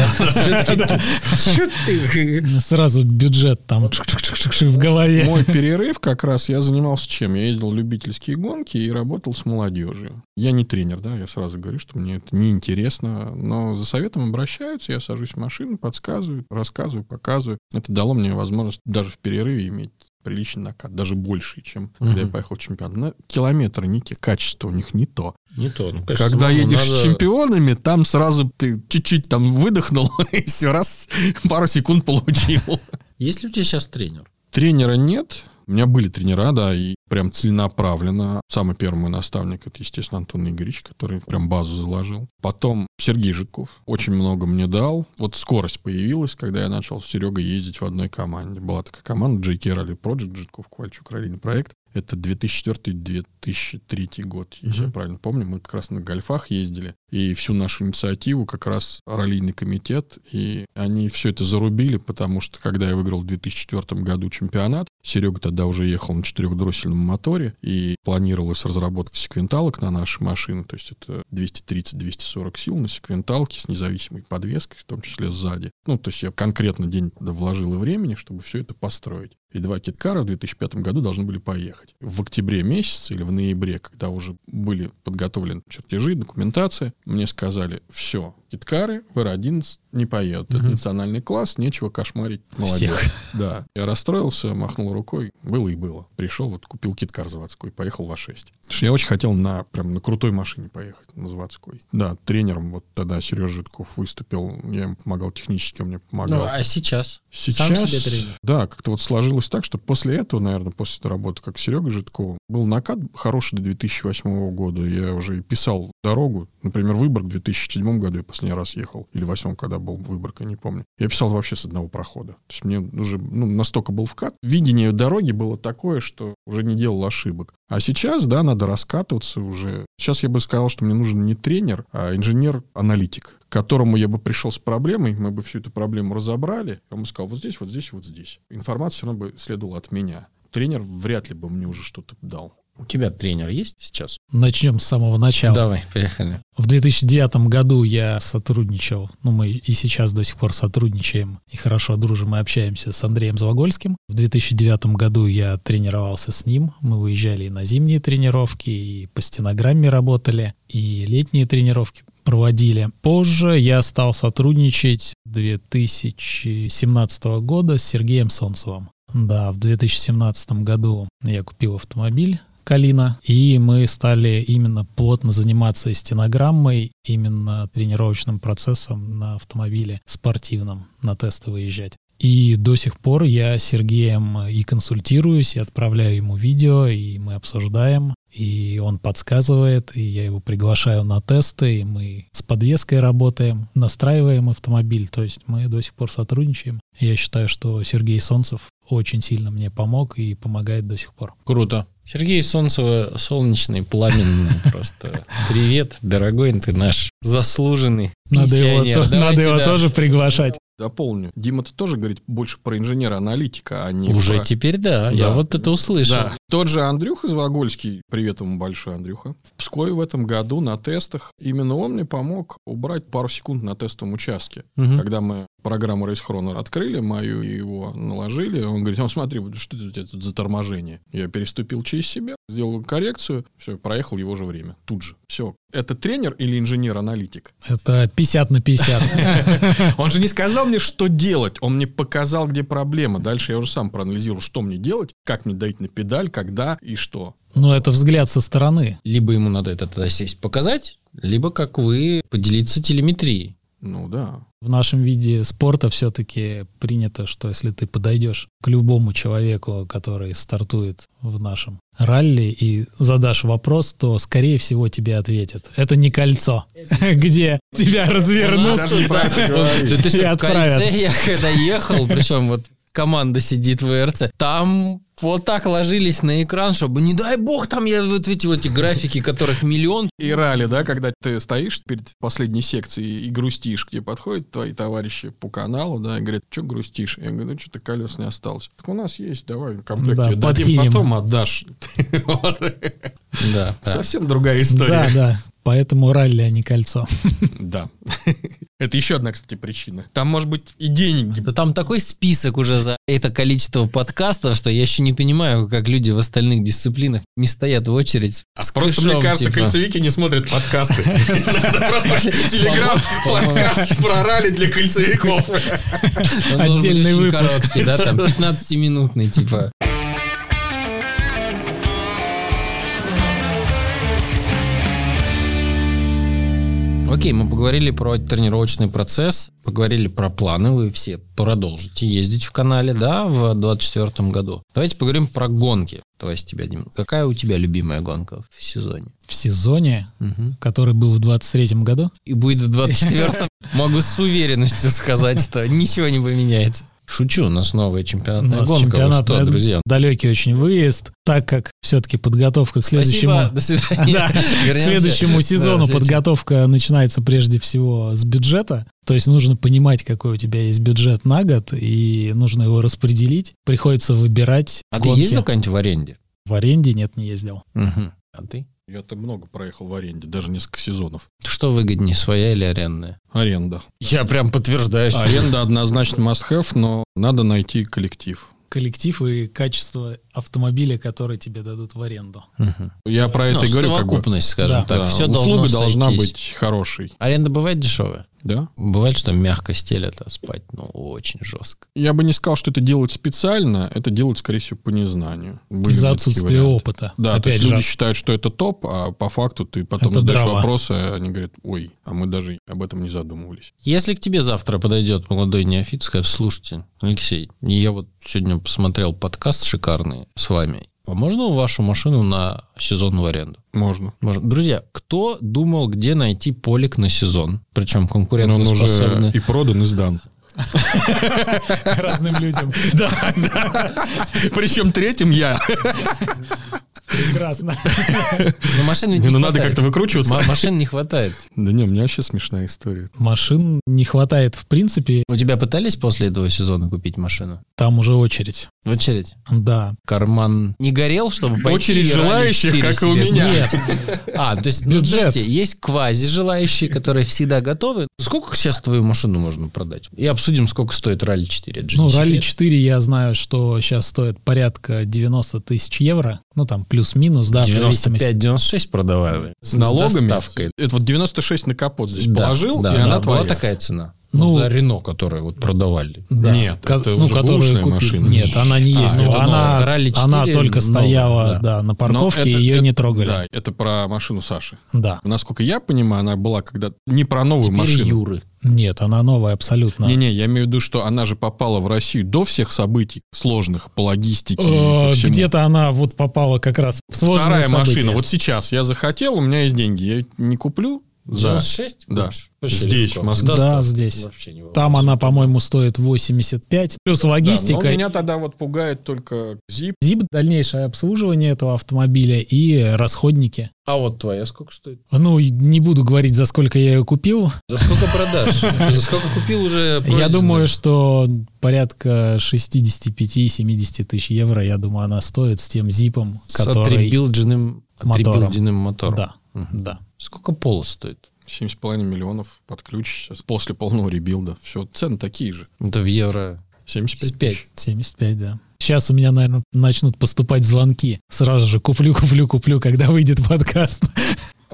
Ты? Сразу бюджет там в голове. Мой перерыв как раз я занимался чем? Я ездил в любительские гонки и работал с молодежью. Я не тренер, да, я сразу говорю, что мне это неинтересно, но за советом обращаются, я сажусь в машину, подсказываю, рассказываю, показываю. Это дало мне возможность даже в перерыве иметь приличный накат, даже больше, чем когда я поехал в чемпионат. Но километры не те, качество у них не то. Не то. ну, конечно, Когда самому едешь надо- с чемпионами, там сразу ты чуть-чуть там выдохнул, и все, раз пару секунд получил. Есть ли у тебя сейчас тренер? Тренера нет. У меня были тренера, да, и прям целенаправленно. Самый первый мой наставник, это, естественно, Антон Игоревич, который прям базу заложил. Потом Сергей Житков очень много мне дал. Вот скорость появилась, когда я начал с Серегой ездить в одной команде. Была такая команда JK Rally Project, Житков, Ковальчук, раллийный проект. Это 2004-2003 год, если Мгм. я правильно помню. Мы как раз на гольфах ездили. И всю нашу инициативу как раз раллийный комитет. И они все это зарубили, потому что когда я выиграл в 2004 году чемпионат, Серега тогда уже ехал на четырехдроссельном моторе, и планировалась разработка секвенталок на наши машины. То есть это 230-240 сил на секвенталке с независимой подвеской, в том числе сзади. Ну, то есть я конкретно день туда вложил и времени, чтобы все это построить. И два киткара в 2005 году должны были поехать. В октябре месяце или в ноябре, когда уже были подготовлены чертежи, документация, мне сказали, все, Киткары в Р-11 не поедут. Это Мгм. национальный класс, нечего кошмарить молодежь. Всех. Да. Я расстроился, махнул рукой. Было и было. Пришел, вот купил киткар заводской, поехал в А6. Потому что я очень хотел на, прям на крутой машине поехать, на заводской. Да, тренером вот тогда Сережа Житков выступил. Я ему помогал технически, он мне помогал. Ну, а сейчас? Сейчас, Сам себе тренер? да, как-то вот сложилось так, что после этого, наверное, после этой работы, как Серега Житкова, был накат хороший до 2008 года. Я уже писал дорогу. Например, Выборг в 2007 году я последний раз ехал. Или в 2008, когда был Выборг, я не помню. Я писал вообще с одного прохода. То есть мне уже ну, настолько был вкат. Видение дороги было такое, что уже не делал ошибок. А сейчас, да, надо раскатываться уже. Сейчас я бы сказал, что мне нужен не тренер, а инженер-аналитик, к которому я бы пришел с проблемой, мы бы всю эту проблему разобрали, он бы сказал, вот здесь, вот здесь, вот здесь. Информация все бы следовала от меня. Тренер вряд ли бы мне уже что-то дал. У тебя тренер есть сейчас? Начнем с самого начала. Давай, поехали. В 2009 году я сотрудничал, ну мы и сейчас до сих пор сотрудничаем и хорошо дружим и общаемся с Андреем Звогольским. В 2009 году я тренировался с ним, мы выезжали и на зимние тренировки, и по стенограмме работали, и летние тренировки проводили. Позже я стал сотрудничать 2017 года с Сергеем Солнцевым. Да, в 2017 году я купил автомобиль Калина, и мы стали именно плотно заниматься стенограммой, именно тренировочным процессом на автомобиле спортивном, на тесты выезжать. И до сих пор я с Сергеем и консультируюсь, и отправляю ему видео, и мы обсуждаем, и он подсказывает, и я его приглашаю на тесты, и мы с подвеской работаем, настраиваем автомобиль, то есть мы до сих пор сотрудничаем. Я считаю, что Сергей Солнцев очень сильно мне помог и помогает до сих пор. Круто. Сергей Солнцева, солнечный, пламенный просто. Привет, дорогой ты наш заслуженный Надо его, надо его да. тоже приглашать. Дополню. Дима-то тоже говорит больше про инженера-аналитика, а не Уже про... теперь да, я Да. вот это услышал. Да. Тот же Андрюха Звогольский, привет ему большой, Андрюха, в Пскове в этом году на тестах, именно он мне помог убрать пару секунд на тестовом участке. Мгм. Когда мы программу Race Chrono открыли, мою и его наложили, он говорит, ну смотри, что это у тебя тут за торможение? Я переступил через себя, сделал коррекцию, все, проехал его же время, тут же. Все. Это тренер или инженер-аналитик? Это 50 на 50. Он же не сказал мне, что делать. Он мне показал, где проблема. Дальше я уже сам проанализировал, что мне делать, как мне дать на педаль, когда и что. Но это взгляд со стороны. Либо ему надо это тогда сесть показать, либо как вы поделиться телеметрией. Ну да. В нашем виде спорта все-таки принято, что если ты подойдешь к любому человеку, который стартует в нашем ралли и задашь вопрос, то, скорее всего, тебе ответят. Это не кольцо, где тебя развернут. И отправят. кольце я когда ехал, причем вот команда сидит в РЦ, там вот так ложились на экран, чтобы, не дай бог, там я вот эти вот эти графики, которых миллион. И ралли, да, когда ты стоишь перед последней секцией и грустишь, к тебе подходят твои товарищи по каналу, да, и говорят, что грустишь? Я говорю, ну что-то колес не осталось. Так у нас есть, давай комплект Да, тебе дадим, подкинем. потом отдашь. Да, да. Совсем другая Да, история. да. Поэтому ралли, а не кольцо. Да. Это еще одна, кстати, причина. Там, может быть, и деньги. Да там такой список уже за это количество подкастов, что я еще не понимаю, как люди в остальных дисциплинах не стоят в очередь. с Просто, мне кажется, типа. кольцевики не смотрят подкасты. Просто телеграм-подкаст про ралли для кольцевиков. Отдельный выпуск. да, там 15-минутный, типа. Окей, мы поговорили про тренировочный процесс, поговорили про планы, вы все продолжите ездить в канале, да, в 24 году. Давайте поговорим про гонки. То есть тебя, Дим, какая у тебя любимая гонка в сезоне? В сезоне, Мгм. который был в 23 году, И будет в 24-м. Могу с уверенностью сказать, что ничего не поменяется. Шучу, у нас новая у чемпионатная нас гонка. Вы чемпионат что, друзья? далекий очень выезд, так как все-таки подготовка к следующему... Спасибо, до свидания. Да, к следующему Да, сезону следующий. подготовка начинается прежде всего с бюджета. То есть нужно понимать, какой у тебя есть бюджет на год, и нужно его распределить. Приходится выбирать А ты гонки. ездил когда-нибудь в аренде? В аренде нет, не ездил. Мгм. А ты? Я-то много проехал в аренде, даже несколько сезонов. Что выгоднее, своя или арендная? Аренда. Я прям подтверждаю. Аренда однозначно must have, но надо найти коллектив. Коллектив и качество автомобиля, который тебе дадут в аренду. Мгм. Я про это Ну, и говорю, как бы, совокупность, скажем Да. так. да, Все услуга должна сойтись. быть хорошей, Аренда бывает дешевая? да? Бывает, что мягко стелят, а спать, ну, очень жестко. Я бы не сказал, что это делают специально, это делают, скорее всего, по незнанию. Были Из-за отсутствия варианты. опыта. Да, то Опять есть же, люди считают, что это топ, а по факту ты потом Это задаешь драма. вопросы, а они говорят, ой, а мы даже об этом не задумывались. Если к тебе завтра подойдет молодой неофит, скажет, слушайте, Алексей, я вот сегодня посмотрел подкаст шикарный с вами, а можно вашу машину на сезон в аренду? Можно. Можно. Друзья, кто думал, где найти полик на сезон? Причем Но он уже конкурентоспособный. и продан, и сдан. разным людям. Да, Причем третьим я. Прекрасно. Но машин ведь Не, не ну надо как-то выкручиваться. М- Машин не хватает. Да не, у меня вообще смешная история. Машин не хватает в принципе, У тебя пытались после этого сезона купить машину? там уже очередь. В очередь. Да. Карман не горел, чтобы пойти Очередь желающих, 4 как и у меня. Нет, А, то есть, ну, подождите, есть квази желающие, которые всегда готовы. Сколько сейчас твою машину можно продать? И обсудим, сколько стоит ралли 4. Это же ну не ралли секрет. 4 я знаю, что сейчас стоит порядка 90 тысяч евро. Ну там плюс-минус, да, в зависимости. 95-96 продавали. С налогами. доставкой. Это вот 96 на капот здесь Да, положил, да, и да, она была твоя. такая цена. Ну, Ну, за Рено, которое вот продавали. Да. Нет, Ко- это ну, уже бэушная купили. машина. Нет, она не А, есть. это но она, Это Rally 4 она только новая, стояла да. да. на парковке, это- ее это- не трогали. Да, это про машину Саши. Да. Насколько я понимаю, она была когда не про новую Теперь машину. Юры. Нет, она новая абсолютно. Не-не, я имею в виду, что она же попала в Россию до всех событий сложных по логистике. Э. Где-то она вот попала как раз в сложное Вторая событие. машина. Вот сейчас я захотел, у меня есть деньги. Я не куплю за... 96? Да. Вообще Здесь, легко. в Москве. Да, Доставка. здесь. Вообще не Там вопрос. она, по-моему, стоит 85. Плюс Да, но логистика. меня тогда вот пугает только ZIP. ЗИП, дальнейшее обслуживание этого автомобиля и расходники. А вот твоя сколько стоит? Ну, не буду говорить, за сколько я ее купил. За сколько продашь? За сколько купил уже Я думаю, что порядка 65-70 тысяч евро, я думаю, она стоит с тем зипом, С который... мотором. отребилденным мотором. Да, да. Сколько полос стоит? 7,5 миллионов под ключ сейчас, после полного ребилда. Все, цены такие же. Это в евро 75 5. тысяч. 75, да. Сейчас у меня, наверное, начнут поступать звонки. Сразу же куплю, куплю, куплю, когда выйдет подкаст.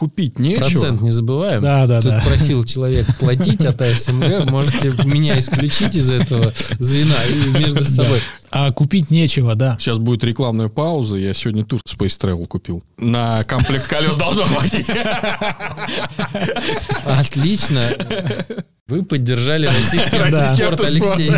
Купить нечего. Процент не забываем. Да, да, Тут да. просил человек платить от АСМГ. Можете меня исключить из этого звена и между собой. А купить нечего, да. Сейчас будет рекламная пауза. Я сегодня тур Space Travel купил. На комплект колес должно хватить. Отлично. Вы поддержали российский Да. спорт, Алексей,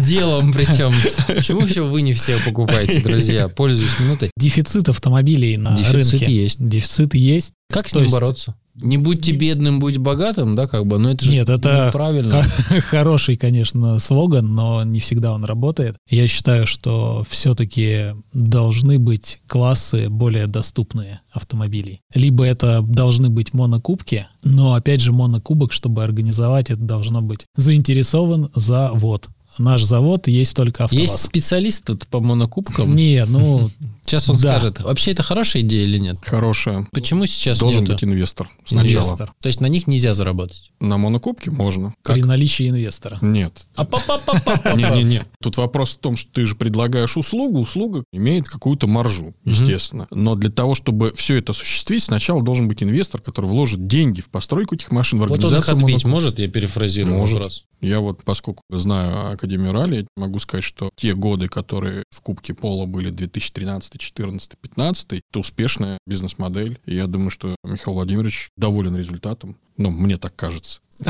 делом причем. Почему все вы не все покупаете, друзья? Пользуюсь минутой. Дефицит автомобилей на Дефицит рынке. есть. Дефицит есть. Как с ним бороться? Не будьте бедным, будь богатым, да, как бы, но это же Нет, это правильно. Хороший, конечно, слоган, но не всегда он работает. Я считаю, что все-таки должны быть классы более доступные автомобилей. Либо это должны быть монокубки, но опять же монокубок, чтобы организовать, это должно быть заинтересован завод. Наш завод есть только Есть АвтоВАЗ. специалист тут по монокубкам. Не, ну, Сейчас он Да. скажет, вообще это хорошая идея или нет? Хорошая. Почему сейчас Должен нету? быть инвестор сначала. инвестор. То есть на них нельзя заработать? На монокубке можно. Как? При наличии инвестора. Нет. А па па па па Не-не-не. Тут вопрос в том, что ты же предлагаешь услугу, услуга имеет какую-то маржу, естественно. Но для того, чтобы все это осуществить, сначала должен быть инвестор, который вложит деньги в постройку этих машин, в Вот он их организацию отбить может, я перефразирую Может. вопрос. Я вот, поскольку знаю Академию ралли, могу сказать, что те годы, которые в Кубке Пола были 2013, 2014, 2015, это успешная бизнес-модель. И я думаю, что Михаил Владимирович доволен результатом. Ну, мне так кажется.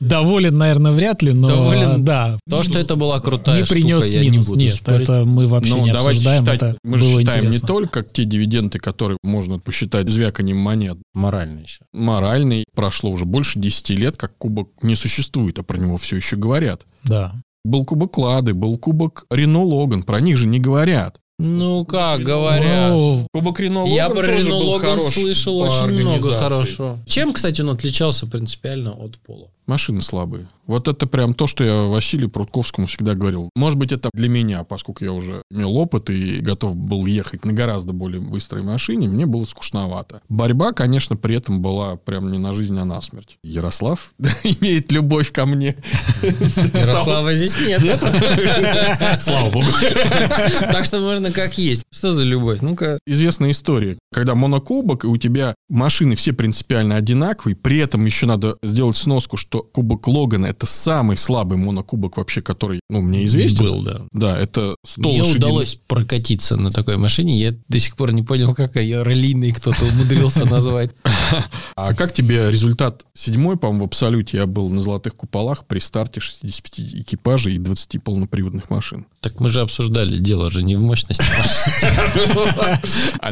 Доволен, наверное, вряд ли, но Доволен. да. То, что это была крутая не принес штука, я минус. не буду Нет, спорить. это мы вообще Ну, не давайте обсуждаем. считать, это мы же считаем интересно. не только те дивиденды, которые можно посчитать звяканием монет. Морально еще. Моральный прошло уже больше 10 лет, как кубок не существует, а про него все еще говорят. Да. Был кубок Лады, был кубок Рено Логан, про них же не говорят. Ну, как говоря. Ну, Кубок Рено Я про Рено Логан слышал очень много хорошо. Чем, кстати, он отличался принципиально от Пола? Машины слабые. Вот это прям то, что я Василию Прутковскому всегда говорил. Может быть, это для меня, поскольку я уже имел опыт и готов был ехать на гораздо более быстрой машине, мне было скучновато. Борьба, конечно, при этом была прям не на жизнь, а на смерть. Ярослав имеет любовь ко мне. Ярослава здесь нет. Слава богу. Так что можно как есть. Что за любовь? Ну-ка. Известная история, когда монокубок, и у тебя машины все принципиально одинаковые, при этом еще надо сделать сноску, что кубок Логана это самый слабый монокубок вообще, который, ну, мне известен. Был, да. Да, это 100 Мне лошадиных- удалось прокатиться на такой машине. Я до сих пор не понял, как ее раллийной кто-то умудрился назвать. А как тебе результат седьмой, по-моему, в абсолюте я был на золотых куполах при старте 65 экипажей и 20 полноприводных машин. Так мы же обсуждали, дело же не в мощности.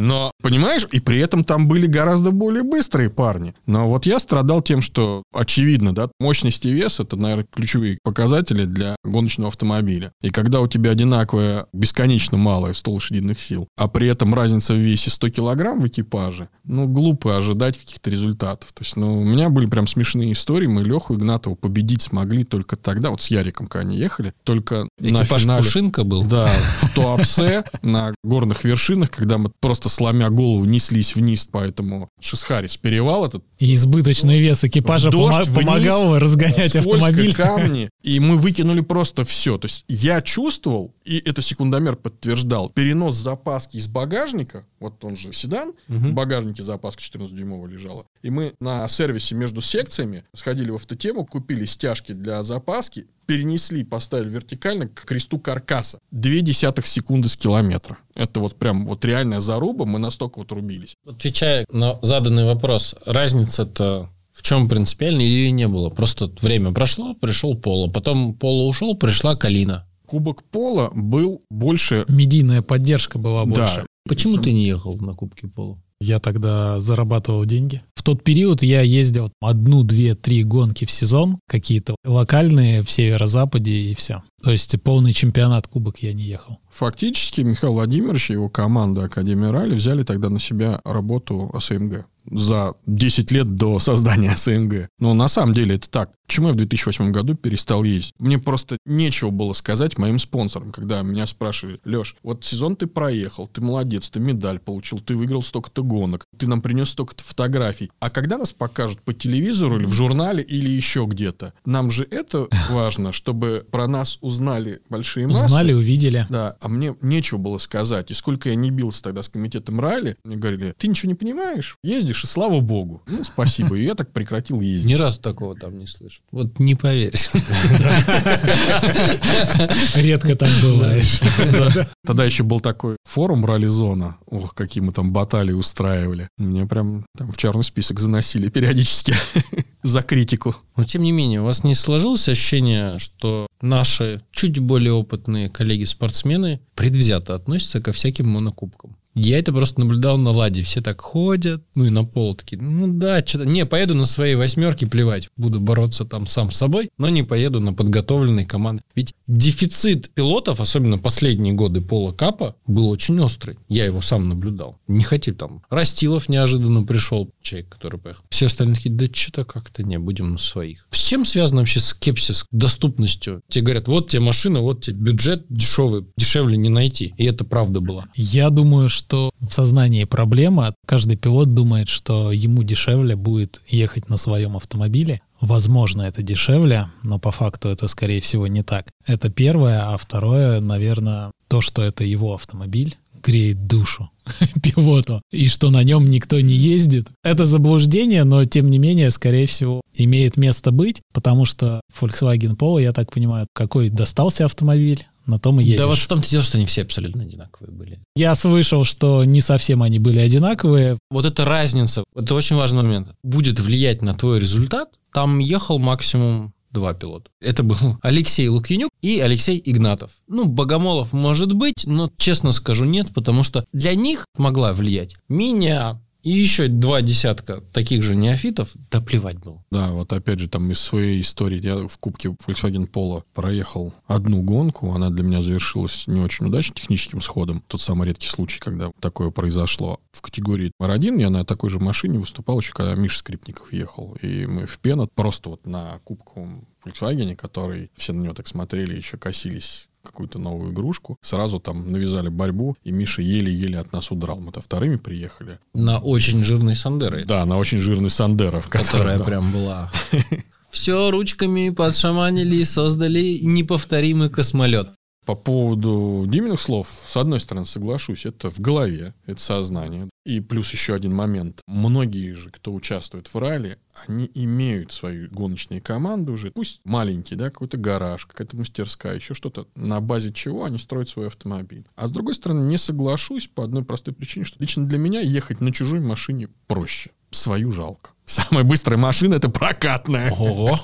Но, понимаешь, и при этом там были гораздо более быстрые парни. Но вот я страдал тем, что, очевидно, да, мощность и вес — это, наверное, ключевые показатели для гоночного автомобиля. И когда у тебя одинаковая, бесконечно малая 100 лошадиных сил, а при этом разница в весе 100 килограмм в экипаже, ну, глупо ожидать каких-то результатов. То есть, ну, у меня были прям смешные истории. Мы Леху Игнатова победить смогли только тогда, вот с Яриком, когда они ехали, только на Экипаж финале. Пушинка был. Да, в Туапсе на горных вершинах, когда мы просто сломя голову неслись вниз по этому Шисхари с перевал этот. и избыточный вес экипажа дождь, помо- вниз, помогал разгонять автомобиль. камни. И мы выкинули просто все. То есть я чувствовал, и это секундомер подтверждал, перенос запаски из багажника, вот он же седан, Мгм. в багажнике запаска 14-дюймовая лежала. И мы на сервисе между секциями сходили в автотему, купили стяжки для запаски, перенесли, поставили вертикально к кресту каркаса. Две десятых секунды с километра. Это вот прям вот реальная заруба, мы настолько вот рубились. Отвечая на заданный вопрос, разница-то в чем принципиальная ее не было? Просто время прошло, пришел Пола. Потом Пола ушел, пришла Калина. Кубок Пола был больше... Медийная поддержка была Да, больше. Почему ты не ехал на Кубке Пола? Я тогда зарабатывал деньги. В тот период я ездил одну, две, три гонки в сезон, какие-то локальные в северо-западе и все. То есть полный чемпионат кубок я не ехал. Фактически Михаил Владимирович и его команда Академии Ралли взяли тогда на себя работу СМГ за 10 лет до создания СМГ. Но на самом деле это так. Почему я в 2008 году перестал ездить? Мне просто нечего было сказать моим спонсорам, когда меня спрашивали, Леш, вот сезон ты проехал, ты молодец, ты медаль получил, ты выиграл столько-то гонок, ты нам принес столько-то фотографий. А когда нас покажут по телевизору или в журнале или еще где-то, нам же это важно, чтобы про нас узнали большие массы. Узнали, увидели. Да, а мне нечего было сказать. И сколько я не бился тогда с комитетом ралли, мне говорили, ты ничего не понимаешь, ездишь, и слава богу. Ну, спасибо. И я так прекратил ездить. Ни разу такого там не слышал. Вот не поверишь. Редко так бываешь. Тогда еще был такой форум ралли-зона. Ох, какие мы там баталии устраивали. Меня прям там в черный список заносили периодически за критику. Но тем не менее, у вас не сложилось ощущение, что наши чуть более опытные коллеги-спортсмены предвзято относятся ко всяким монокубкам? Я это просто наблюдал на ладе. Все так ходят, ну и на пол такие, ну да, что-то, не, поеду на своей восьмерке, плевать, буду бороться там сам с собой, но не поеду на подготовленной команды. Ведь дефицит пилотов, особенно последние годы Пола Капа, был очень острый. Я его сам наблюдал. Не хотел там. Растилов неожиданно пришел, человек, который поехал. Все остальные такие, да что-то как-то не, будем на своих. С чем связан вообще скепсис доступностью? Тебе говорят, вот тебе машина, вот тебе бюджет дешевый, дешевле не найти. И это правда было. Я думаю, что в сознании проблема. Каждый пилот думает, что ему дешевле будет ехать на своем автомобиле. Возможно, это дешевле, но по факту это, скорее всего, не так. Это первое. А второе, наверное, то, что это его автомобиль, греет душу пилоту, и что на нем никто не ездит. Это заблуждение, но тем не менее, скорее всего, имеет место быть, потому что Volkswagen Polo, я так понимаю, какой достался автомобиль, на том и едешь. Да вот в том-то дело, что они все абсолютно одинаковые были. Я слышал, что не совсем они были одинаковые. Вот эта разница, это очень важный момент, будет влиять на твой результат. Там ехал максимум два пилота. Это был Алексей Лукьянюк и Алексей Игнатов. Ну, Богомолов может быть, но, честно скажу, нет, потому что для них могла влиять меня, и еще два десятка таких же неофитов, да плевать было. Да, вот опять же, там из своей истории, я в Кубке Volkswagen Polo проехал одну гонку, она для меня завершилась не очень удачно техническим сходом. Тот самый редкий случай, когда такое произошло. В категории R1 я на такой же машине выступал еще, когда Миша Скрипников ехал. И мы в Пенот просто вот на кубковом Volkswagen, который все на него так смотрели, еще косились какую-то новую игрушку. Сразу там навязали борьбу, и Миша еле-еле от нас удрал. Мы-то вторыми приехали. На очень жирной Сандере. Да, на очень жирный Сандера. Которая да. прям была... Все ручками подшаманили, создали неповторимый космолет. По поводу Диминых слов, с одной стороны, соглашусь, это в голове, это сознание. И плюс еще один момент. Многие же, кто участвует в ралли, они имеют свои гоночные команды уже, пусть маленький, да, какой-то гараж, какая-то мастерская, еще что-то, на базе чего они строят свой автомобиль. А с другой стороны, не соглашусь по одной простой причине, что лично для меня ехать на чужой машине проще. Свою жалко. Самая быстрая машина — это прокатная. Ого.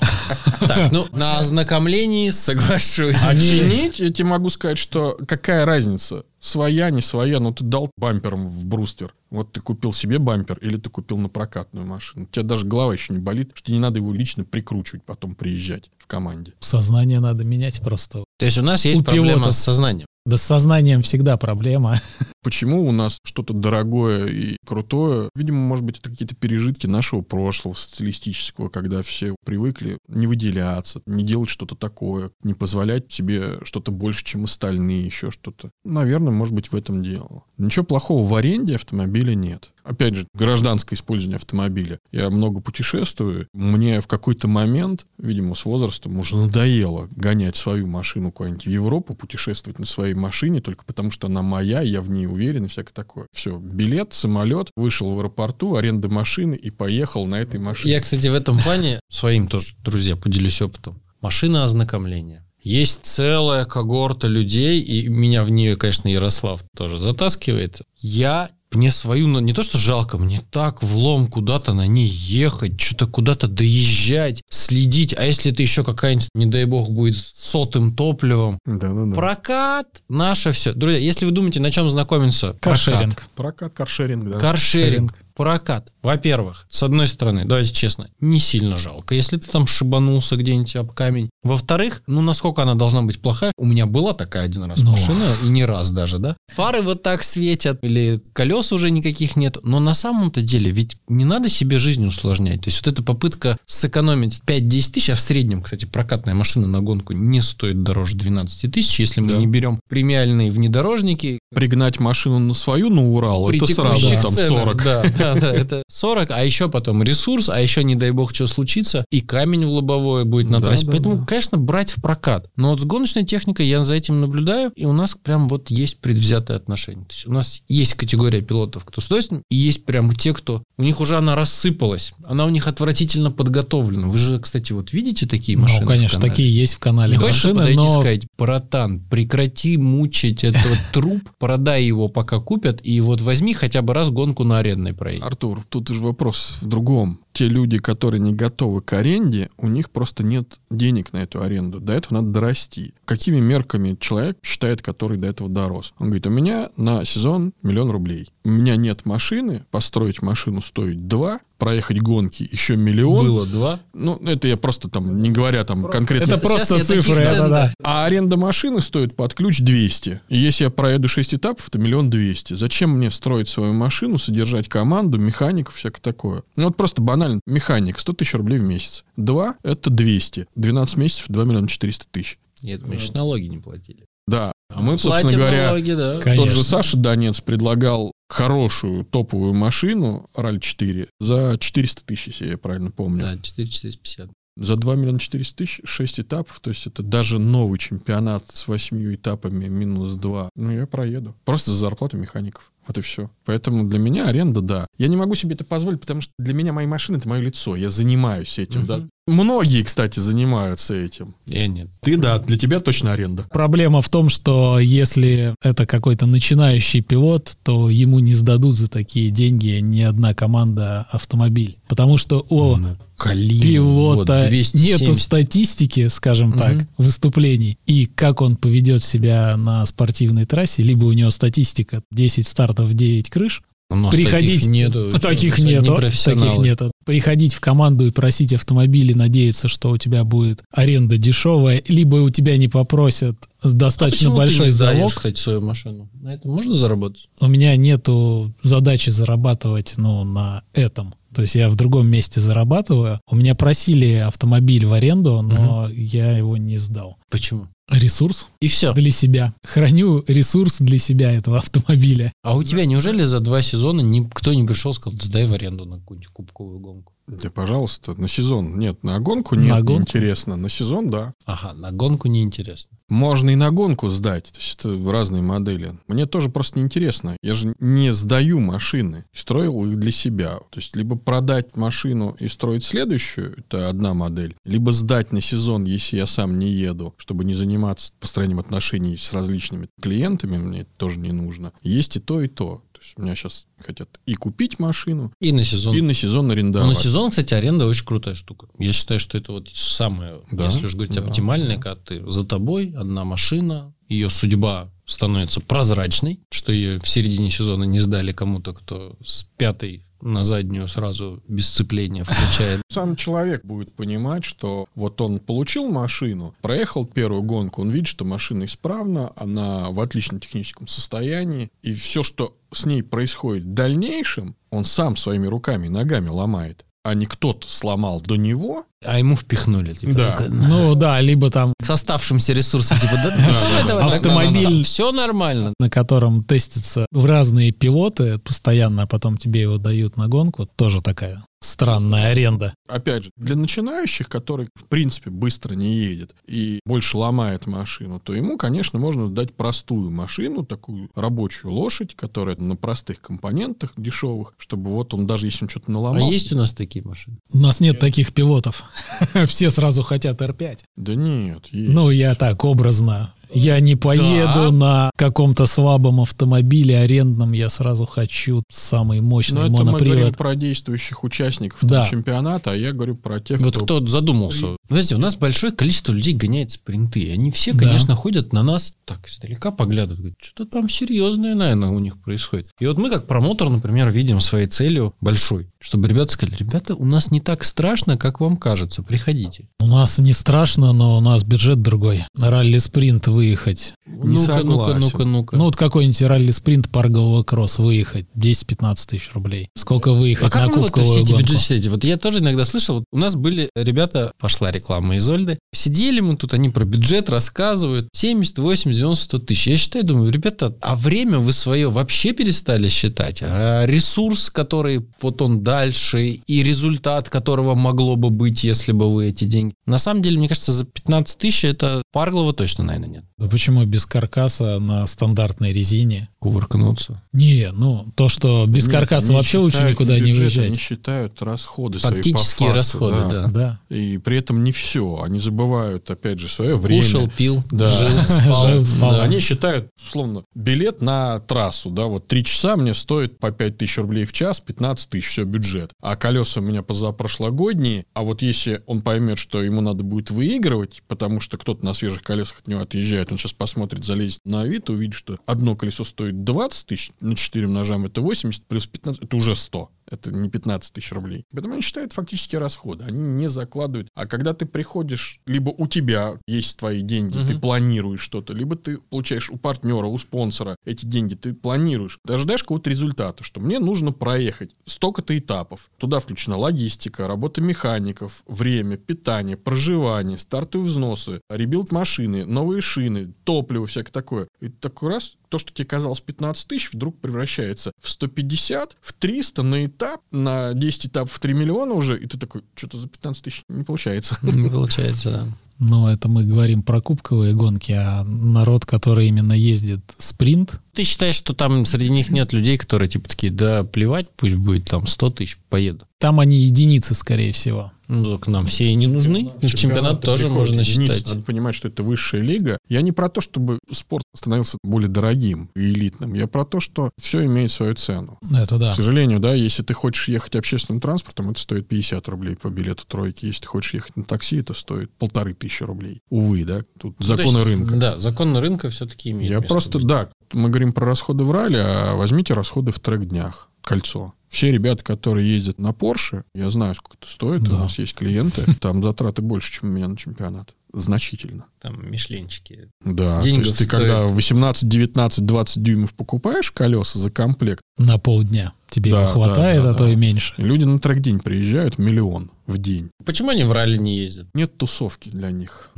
Так, ну, на ознакомлении соглашусь. А чинить, я тебе могу сказать, что какая разница? Своя, не своя, но ты дал бампером в брустер. Вот ты купил себе бампер или ты купил на прокатную машину. У тебя даже голова еще не болит, что тебе не надо его лично прикручивать, потом приезжать в команде. Сознание надо менять просто. То есть у нас есть у проблема пилота. с сознанием. Да с сознанием всегда проблема. Почему у нас что-то дорогое и крутое? Видимо, может быть, это какие-то пережитки нашего прошлого, социалистического, когда все привыкли не выделяться, не делать что-то такое, не позволять себе что-то больше, чем остальные, еще что-то. Наверное, может быть, в этом дело. Ничего плохого в аренде автомобиля нет опять же, гражданское использование автомобиля. Я много путешествую. Мне в какой-то момент, видимо, с возрастом уже надоело гонять свою машину куда-нибудь в Европу, путешествовать на своей машине только потому, что она моя, я в ней уверен и всякое такое. Все, билет, самолет, вышел в аэропорту, аренда машины и поехал на этой машине. Я, кстати, в этом плане своим тоже, друзья, поделюсь опытом. Машина ознакомления. Есть целая когорта людей, и меня в нее, конечно, Ярослав тоже затаскивает. Я мне свою, ну, не то что жалко, мне так влом куда-то на ней ехать, что-то куда-то доезжать, следить. А если это еще какая-нибудь, не дай бог, будет с сотым топливом? Да-да-да. Прокат, наше все. Друзья, если вы думаете, на чем знакомиться? Каршеринг. Прокат, каршеринг, да. Каршеринг прокат. Во-первых, с одной стороны, давайте честно, не сильно жалко, если ты там шибанулся где-нибудь об камень. Во-вторых, ну насколько она должна быть плохая? У меня была такая один раз но. машина, и не раз даже, да? Фары вот так светят, или колес уже никаких нет. Но на самом-то деле ведь не надо себе жизнь усложнять. То есть вот эта попытка сэкономить 5-10 тысяч, а в среднем, кстати, прокатная машина на гонку не стоит дороже 12 тысяч, если мы да. не берем премиальные внедорожники. Пригнать машину на свою, на Урал, это сразу там 40. Да, да, да, это 40, а еще потом ресурс, а еще, не дай бог, что случится, и камень в лобовое будет на трассе. Да, Поэтому, да. конечно, брать в прокат. Но вот с гоночной техникой я за этим наблюдаю, и у нас прям вот есть предвзятое отношение. То есть у нас есть категория пилотов, кто с и есть прям те, кто... У них уже она рассыпалась, она у них отвратительно подготовлена. Вы же, кстати, вот видите такие ну, машины? Ну, конечно, такие есть в канале. Не хочешь подойти но... сказать, братан, прекрати мучить этот труп, продай его, пока купят, и вот возьми хотя бы раз гонку на арендной проедь. Артур, тут же вопрос в другом. Те люди, которые не готовы к аренде, у них просто нет денег на эту аренду. До этого надо дорасти. Какими мерками человек считает, который до этого дорос? Он говорит, у меня на сезон миллион рублей. У меня нет машины, построить машину стоит два, проехать гонки еще миллион. Было два. Ну, это я просто там, не говоря там просто, конкретно. Это просто цифры. Да, да. А аренда машины стоит под ключ 200. И если я проеду 6 этапов, это миллион двести. Зачем мне строить свою машину, содержать команду, механиков, всякое такое? Ну, вот просто банально. Механик, 100 тысяч рублей в месяц. Два — это 200. 12 месяцев, 2 миллиона 400 тысяч. Нет, мы еще налоги не платили. Да, а мы, собственно говоря, налоги, да. тот же Саша Донец предлагал хорошую топовую машину RAL4 за 400 тысяч, если я правильно помню. Да, 4450. За 2 миллиона 400 тысяч 6 этапов, то есть это даже новый чемпионат с 8 этапами минус 2. Ну, я проеду. Просто за зарплату механиков. Вот и все. Поэтому для меня аренда, да. Я не могу себе это позволить, потому что для меня мои машины — это мое лицо. Я занимаюсь этим, угу. да. Многие, кстати, занимаются этим. Я нет. Ты, да, для тебя точно аренда. Проблема в том, что если это какой-то начинающий пилот, то ему не сдадут за такие деньги ни одна команда автомобиль. Потому что у ну, Калин, пилота вот, нету статистики, скажем угу. так, выступлений. И как он поведет себя на спортивной трассе, либо у него статистика 10 стартов, 9 крыш, У нас Приходить- таких нету. Таких нету, таких нету. Приходить в команду и просить автомобиль и надеяться, что у тебя будет аренда дешевая, либо у тебя не попросят А достаточно почему большой ты не сдаешь, залог. кстати, свою машину? На этом можно заработать? У меня нету задачи зарабатывать ну, на этом. То есть я в другом месте зарабатываю. У меня просили автомобиль в аренду, но я его не сдал. Почему? Ресурс И все. для себя. Храню ресурс для себя этого автомобиля. А у тебя неужели за два сезона никто не пришел и сказал, сдай в аренду на какую-нибудь кубковую гонку? Да, пожалуйста, на сезон. Нет, на гонку нет, На гонку? интересно. На сезон, да. Ага, на гонку неинтересно. Можно и на гонку сдать. То есть это разные модели. Мне тоже просто неинтересно. Я же не сдаю машины. Строил их для себя. То есть либо продать машину и строить следующую, это одна модель, либо сдать на сезон, если я сам не еду, чтобы не заниматься построением отношений с различными клиентами, мне это тоже не нужно. Есть и то, и то. Меня сейчас хотят и купить машину, И на сезон. и на сезон арендовать. на сезон, кстати, аренда очень крутая штука. Я считаю, что это вот самое, Да, если уж говорить да, оптимальное, да. когда ты за тобой, одна машина, ее судьба становится прозрачной, что ее в середине сезона не сдали кому-то, кто с пятой на заднюю сразу без сцепления включает. Сам человек будет понимать, что вот он получил машину, проехал первую гонку, он видит, что машина исправна, она в отличном техническом состоянии, и все, что с ней происходит в дальнейшем, он сам своими руками и ногами ломает, а не кто-то сломал до него. А ему впихнули. Типа, Да. Ну да, либо там с оставшимся ресурсом, типа, да, да, давай, Автомобиль- все нормально. на котором тестятся в разные пилоты постоянно, а потом тебе его дают на гонку, тоже такая странная аренда. Опять же, для начинающих, который, в принципе, быстро не едет и больше ломает машину, то ему, конечно, можно дать простую машину, такую рабочую лошадь, которая на простых компонентах дешевых, чтобы вот он даже если он что-то А наломал, есть у нас такие машины? У нас нет таких пилотов. Все сразу хотят R5. Да нет, есть. Ну, я так образно. Я не поеду Да. на каком-то слабом автомобиле арендном, я сразу хочу самый Но мощный Ну, это мы говорим монопривод. про действующих участников Да. чемпионата, а я говорю про тех, Вот кто... кто задумался. Знаете, у нас большое количество людей гоняет спринты. и Они все, Да. конечно, ходят на нас так издалека поглядывают. Говорят, что-то там серьезное, наверное, у них происходит. И вот мы, как промотор, например, видим своей целью большой, чтобы ребята сказали, ребята, у нас не так страшно, как вам кажется, приходите. У нас не страшно, но у нас бюджет другой. На ралли-спринт выехать. Не ну-ка, ну-ка, согласен. ну-ка, ну-ка. Ну, вот какой-нибудь ралли-спринт паргового кросс выехать. 10-15 тысяч рублей. Сколько выехать а как на вы вот кубковую все эти считаете? Вот я тоже иногда слышал, у нас были ребята, пошла реклама Изольды, сидели мы тут, они про бюджет рассказывают, 70, 80, 90, 100 тысяч. Я считаю, думаю, ребята, а время вы свое вообще перестали считать? А ресурс, который вот он дальше, и результат которого могло бы быть, если бы вы эти деньги... На самом деле, мне кажется, за 15 тысяч это Парглова точно, наверное, нет. Да почему без каркаса на стандартной резине? Кувыркнуться. Не, ну, то, что без Нет, каркаса они вообще лучше никуда не выезжать. Они считают расходы свои по Фактические факту, расходы, да. Да. И при этом не все. Они забывают, опять же, свое время. Кушал, пил, Да. жил, спал. Жил, спал. Да. Они считают, условно, билет на трассу, да, вот три часа мне стоит по 5 тысяч рублей в час, 15 тысяч, все, бюджет. А колеса у меня позапрошлогодние, а вот если он поймет, что ему надо будет выигрывать, потому что кто-то на свежих колесах от него отъезжает, он сейчас посмотрит, залезет на вид, увидит, что одно колесо стоит 20 тысяч, на 4 множам это 80, плюс 15, это уже 100. Это не 15 тысяч рублей. Поэтому они считают фактические расходы. Они не закладывают. А когда ты приходишь, либо у тебя есть твои деньги, Мгм. ты планируешь что-то, либо ты получаешь у партнера, у спонсора эти деньги, ты планируешь. Ты ожидаешь какого-то результата, что мне нужно проехать столько-то этапов. Туда включена логистика, работа механиков, время, питание, проживание, стартовые взносы, rebuild машины, новые шины, топливо, всякое такое. И такой раз то, что тебе казалось 15 тысяч, вдруг превращается в 150, в 300 на этап, на 10 этапов в 3 миллиона уже, и ты такой, что-то за 15 тысяч не получается. Не получается, да. Но это мы говорим про кубковые гонки, а народ, который именно ездит спринт, Ты считаешь, что там среди них нет людей, которые типа такие, да, плевать, пусть будет там 100 тысяч, поеду. там они единицы, скорее всего. Ну, так нам все и не нужны. И в чемпионат тоже можно единицы. считать. Надо понимать, что это высшая лига. Я не про то, чтобы спорт становился более дорогим и элитным. Я про то, что все имеет свою цену. Это да. К сожалению, да, если ты хочешь ехать общественным транспортом, это стоит 50 рублей по билету тройки. Если ты хочешь ехать на такси, это стоит полторы тысячи рублей. Увы, да, тут Ну, законы есть, рынка. Да, законы рынка все-таки имеют Я просто, быть. да, мы говорим про расходы в ралли, а возьмите расходы в трек-днях. кольцо. Все ребята, которые ездят на Porsche, я знаю, сколько это стоит, Да. у нас есть клиенты, там затраты больше, чем у меня на чемпионат. Значительно. Там мишленчики. Да, Денег то есть ты стоит. когда 18, 19, 20 дюймов покупаешь колеса за комплект, На полдня. Тебе Да, его хватает, да, да, а то да. и меньше. люди на трек-день приезжают миллион в день. Почему они в ралли не ездят? Нет тусовки для них.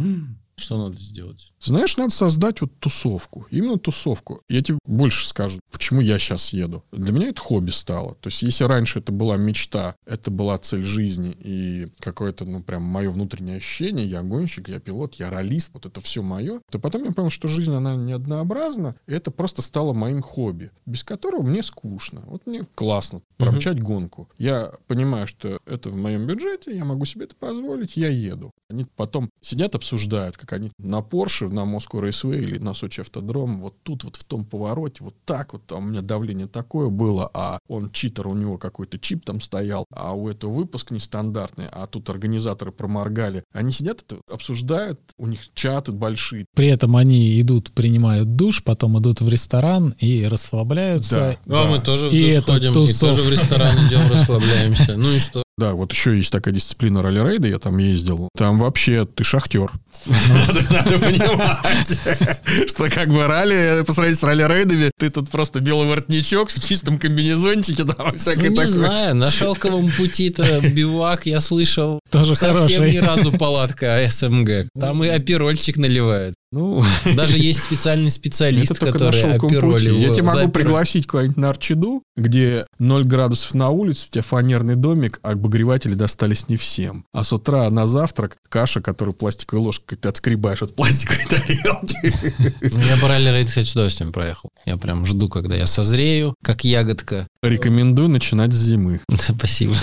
Что надо сделать? Знаешь, надо создать вот тусовку. Именно тусовку. Я тебе больше скажу, почему я сейчас еду. Для меня это хобби стало. То есть, если раньше это была мечта, это была цель жизни и какое-то, ну, прям мое внутреннее ощущение, я гонщик, я пилот, я ролист, вот это все мое, то потом я понял, что жизнь, она не однообразна, и это просто стало моим хобби, без которого мне скучно. Вот мне классно промчать гонку. Я понимаю, что это в моем бюджете, я могу себе это позволить, я еду. Они потом сидят, обсуждают, как они на Porsche, на Moscow Raceway или на Сочи Автодром, вот тут вот в том повороте, вот так вот, а у меня давление такое было, а он читер, у него какой-то чип там стоял, а у этого выпуск нестандартный, а тут организаторы проморгали. Они сидят, это обсуждают, у них чаты большие. При этом они идут, принимают душ, потом идут в ресторан и расслабляются. Ну, а Да. мы тоже в И душ это ходим, и тоже в ресторан идем, расслабляемся. Ну и что? Да, вот еще есть такая дисциплина ралли-рейда, я там ездил. Там вообще ты шахтер. Надо надо понимать, что как бы ралли, по сравнению с ралли-рейдами, ты тут просто белый воротничок в чистом комбинезончике, там Ну, всякое не такое. знаю, на шелковом пути-то бивак, я слышал, Тоже совсем хороший. ни разу палатка а СМГ. Там и оперольчик наливают. Ну, Даже есть специальный специалист, это который шелковом опероль пути. Я тебя могу запер. пригласить куда-нибудь на Арчиду, где 0 градусов на улице, у тебя фанерный домик, а обогреватели достались не всем. А с утра на завтрак каша, которую пластиковой ложкой ты отскребаешь от пластиковой тарелки. Ну, Я ралли-рейд, кстати, с удовольствием проехал. Я прям жду, когда я созрею, как ягодка. Рекомендую начинать с зимы. Спасибо.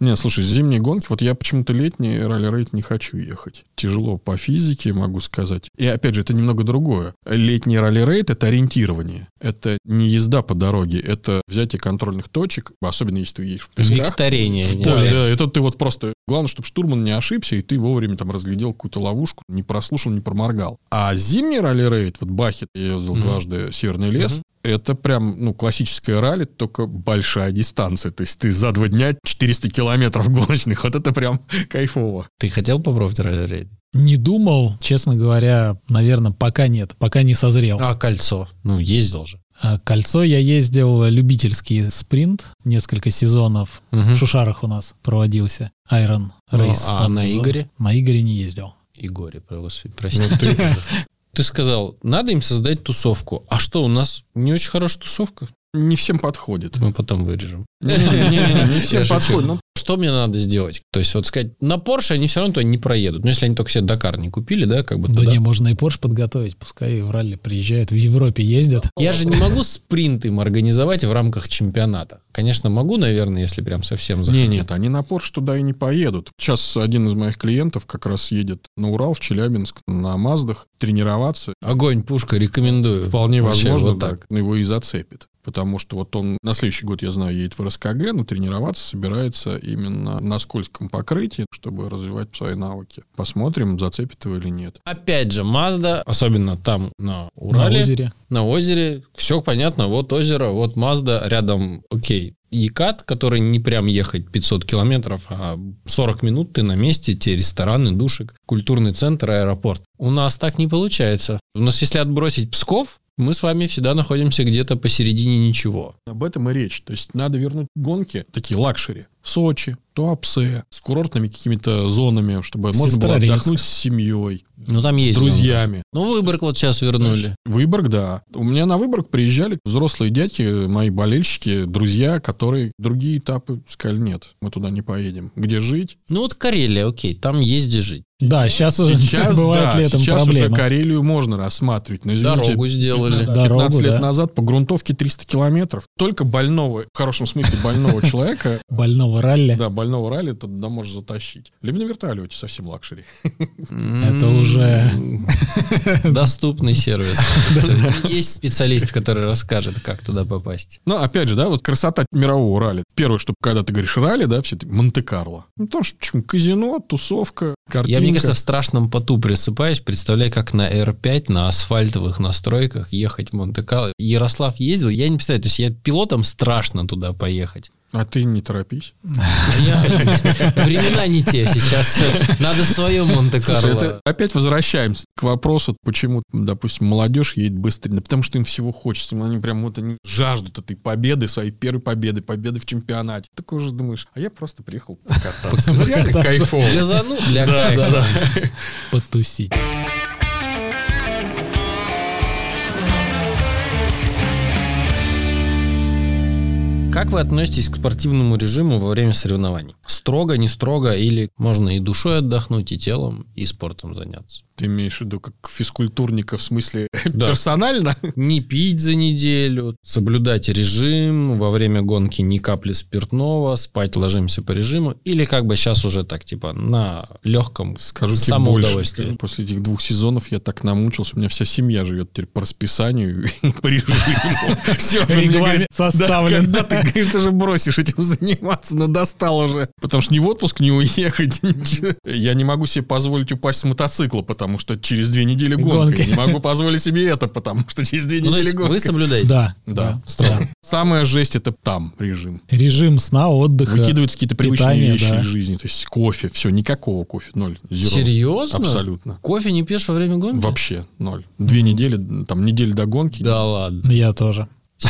Не, слушай, зимние гонки, вот я почему-то летний ралли-рейд не хочу ехать. Тяжело по физике, могу сказать. И опять же, это немного другое. Летний ралли-рейд — это ориентирование. Это не езда по дороге, это взятие контрольных точек, особенно если ты едешь в песках. Викторение. Да, да, это ты вот просто... Главное, чтобы штурман не ошибся, и ты вовремя там разглядел какую-то ловушку, не прослушал, не проморгал. А зимний ралли-рейд, вот Бахет, я ездил Мгм. дважды Северный лес, Мгм. это прям, ну, классическое ралли, только большая дистанция. То есть ты за два дня 400 километров гоночных. Вот это прям кайфово. Ты хотел попробовать ралли-рейд? Не думал, честно говоря, наверное, пока нет, пока не созрел. А кольцо? Ну, ездил же. А Кольцо я ездил любительский спринт, несколько сезонов. Мгм. В Шушарах у нас проводился Iron Ну, Race. а под на назов- Игоре? На Игоре не ездил. Игоре, господи, прости. Ты сказал, надо им создать тусовку. А что, у нас не очень хорошая тусовка? Не всем подходит. Мы потом вырежем. Не-не-не, не всем Я шучу. подходит. Что мне надо сделать? То есть, вот сказать, на Porsche они все равно туда не проедут. Ну, если они только себе Дакар не купили, да, как бы Да туда. не, можно и Porsche подготовить, пускай в ралли приезжают, в Европе ездят. Я же не могу спринт им организовать в рамках чемпионата. Конечно, могу, наверное, если прям совсем Не, захотеть. нет, они на Porsche туда и не поедут. Сейчас один из моих клиентов как раз едет на Урал, в Челябинск, на Маздах тренироваться. Огонь, пушка, рекомендую. Вполне Вообще, возможно, вот да, так. его и зацепит. Потому что вот он на следующий год, я знаю, едет в РСКГ, но тренироваться собирается именно на скользком покрытии, чтобы развивать свои навыки. Посмотрим, зацепит его или нет. Опять же, Mazda, особенно там на Урале, На озере. на озере, все понятно, вот озеро, вот Mazda, рядом, окей, Екат, который не прям ехать 500 километров, а 40 минут ты на месте, те рестораны, душик, культурный центр, аэропорт. У нас так не получается. У нас, если отбросить Псков, мы с вами всегда находимся где-то посередине ничего. Об этом и речь. То есть надо вернуть гонки, такие luxury. Сочи, Туапсе, с курортными какими-то зонами, чтобы можно было Сестрорецк. отдохнуть с семьей, Ну, там с есть. друзьями. Ну, Выборг вот сейчас вернули. Выборг, да. У меня на Выборг приезжали взрослые дядьки, мои болельщики, друзья, которые другие этапы сказали, нет, мы туда не поедем. Где жить? Ну, вот Карелия, окей, там есть где жить. Да, сейчас, уже Сейчас, бывает да, летом сейчас проблема. уже Карелию можно рассматривать. Но, извините, Дорогу сделали. Да. Дорогу, 15 лет да. назад по грунтовке 300 километров. Только больного, в хорошем смысле больного человека, Больного ралли. да, больного ралли ты туда можешь затащить. Либо на вертолете, совсем luxury. Это уже- Доступный сервис. Есть специалист, который расскажет, как туда попасть. Но, опять же, да, вот красота мирового ралли. Первое, что когда ты говоришь ралли, да, все это Монте-Карло. Ну, потому что? Казино, тусовка, картинки. Мне кажется, в страшном поту присыпаюсь, представляю, как на R5 на асфальтовых настройках ехать в Монте-Карло. Ярослав ездил, я не представляю, то есть я пилотом страшно туда поехать. А ты не торопись. Я- времена не те, сейчас надо свое Слушай, Монте-Карло. опять возвращаемся к вопросу, почему, допустим, молодежь едет быстрее. Да потому что им всего хочется. Им Они прям вот они жаждут этой победы, своей первой победы, победы в чемпионате. Ты такой уже думаешь, а я просто приехал покататься. Ну, реально кайфово. Для Да, кайфа. да, Потусить. Как вы относитесь к спортивному режиму во время соревнований? Строго, не строго, или можно и душой отдохнуть, и телом, и спортом заняться? Ты имеешь в виду как физкультурника в смысле Да. персонально? Не пить за неделю, соблюдать режим, во время гонки ни капли спиртного, спать ложимся по режиму, или как бы сейчас уже так, типа, на легком Скажу тебе самоудовольствии. больше. После этих двух сезонов я так намучился. У меня вся семья живет теперь по расписанию и по режиму. Все, Регламент составлен. Когда ты, говоришь, уже бросишь этим заниматься, но достал уже. Потому что ни в отпуск не уехать. Я не могу себе позволить упасть с мотоцикла, потому что через две недели гонка. Я не могу позволить себе это, потому что через две Ну, недели есть гонка. вы соблюдаете? Да, Да. да. Самая жесть это там режим. Режим сна, отдыха. Выкидываются какие-то привычные питание, вещи да. из жизни. То есть кофе, все, никакого кофе, ноль. Zero. Серьезно? Абсолютно. Кофе не пьешь во время гонки? Вообще ноль. Две недели, там неделя до гонки. Да ладно. Я тоже.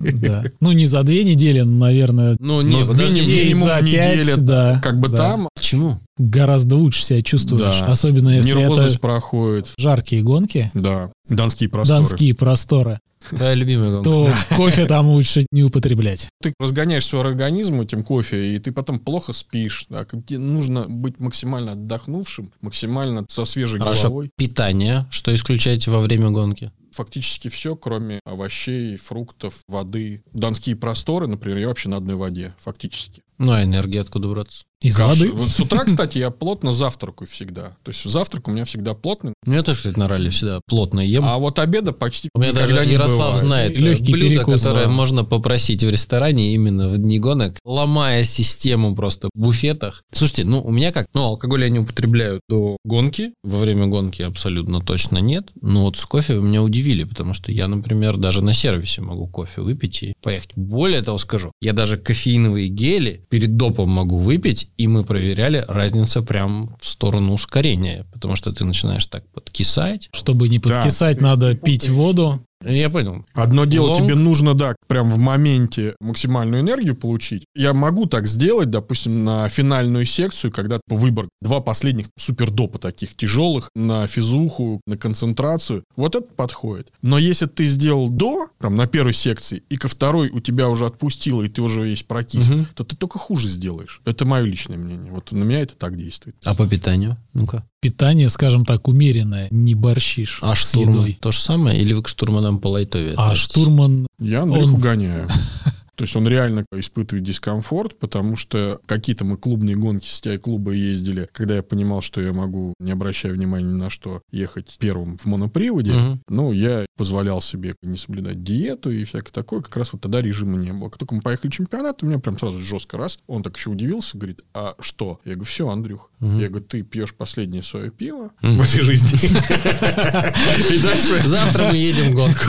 Да. Ну, не за две недели, но, наверное, Ну, Но не, подожди, минимум- за неделя, пять, да. Как бы да. там Почему? Гораздо лучше себя чувствуешь. Да. Особенно если нервозность это проходит. жаркие гонки, Да. Донские просторы. донские просторы, Твоя любимая гонка. то кофе там лучше не употреблять. Ты разгоняешь свой организм этим кофе, и ты потом плохо спишь. Как Тебе нужно быть максимально отдохнувшим, максимально со свежей Хорошо. головой. Питание. Что исключаете во время гонки? Фактически все, кроме овощей, фруктов, воды. Донские просторы, например, я вообще на одной воде, фактически. Ну, а энергия откуда браться? Из Каши. воды. Вот с утра, кстати, я плотно завтракаю всегда. То есть завтрак у меня всегда плотный. Ну, я тоже, кстати, на ралли всегда плотно ем. А вот обеда почти У меня даже не Ярослав бывает. знает Легкий блюдо, перекус, которое да. можно попросить в ресторане именно в дни гонок, ломая систему просто в буфетах. Слушайте, ну у меня как, ну алкоголь я не употребляю до гонки, во время гонки абсолютно точно нет, но вот с кофе вы меня удивили, потому что я, например, даже на сервисе могу кофе выпить и поехать. Более того скажу, я даже кофеиновые гели перед допом могу выпить, и мы проверяли разницу прям в сторону ускорения, потому что ты начинаешь так подкисать. Чтобы не Да. подкисать, надо пить воду. Я понял. Одно дело, Лонг. тебе нужно, да, прям в моменте максимальную энергию получить. Я могу так сделать, допустим, на финальную секцию, когда выбор два последних супердопа таких тяжелых на физуху, на концентрацию. Вот это подходит. Но если ты сделал до, прям на первой секции, и ко второй у тебя уже отпустило, и ты уже весь прокис, Мгм. то ты только хуже сделаешь. Это мое личное мнение. Вот на меня это так действует. А по питанию? Ну-ка. Питание, скажем так, умеренное, не борщишь А штурман едой. то же самое? Или вы к штурманам по лайтове А штурман Я Андрюху Он- гоняю. То есть он реально испытывает дискомфорт, потому что какие-то мы клубные гонки с TI клуба ездили, когда я понимал, что я могу, не обращая внимания ни на что, ехать первым в моноприводе. Мгм. Ну, я позволял себе не соблюдать диету и всякое такое. Как раз вот тогда режима не было. Как только мы поехали в чемпионат, у меня прям сразу жестко раз. Он так еще удивился, говорит, а что? Я говорю, все, Андрюх. Мгм. Я говорю, ты пьешь последнее свое пиво Мгм. в этой жизни. Завтра мы едем в гонку.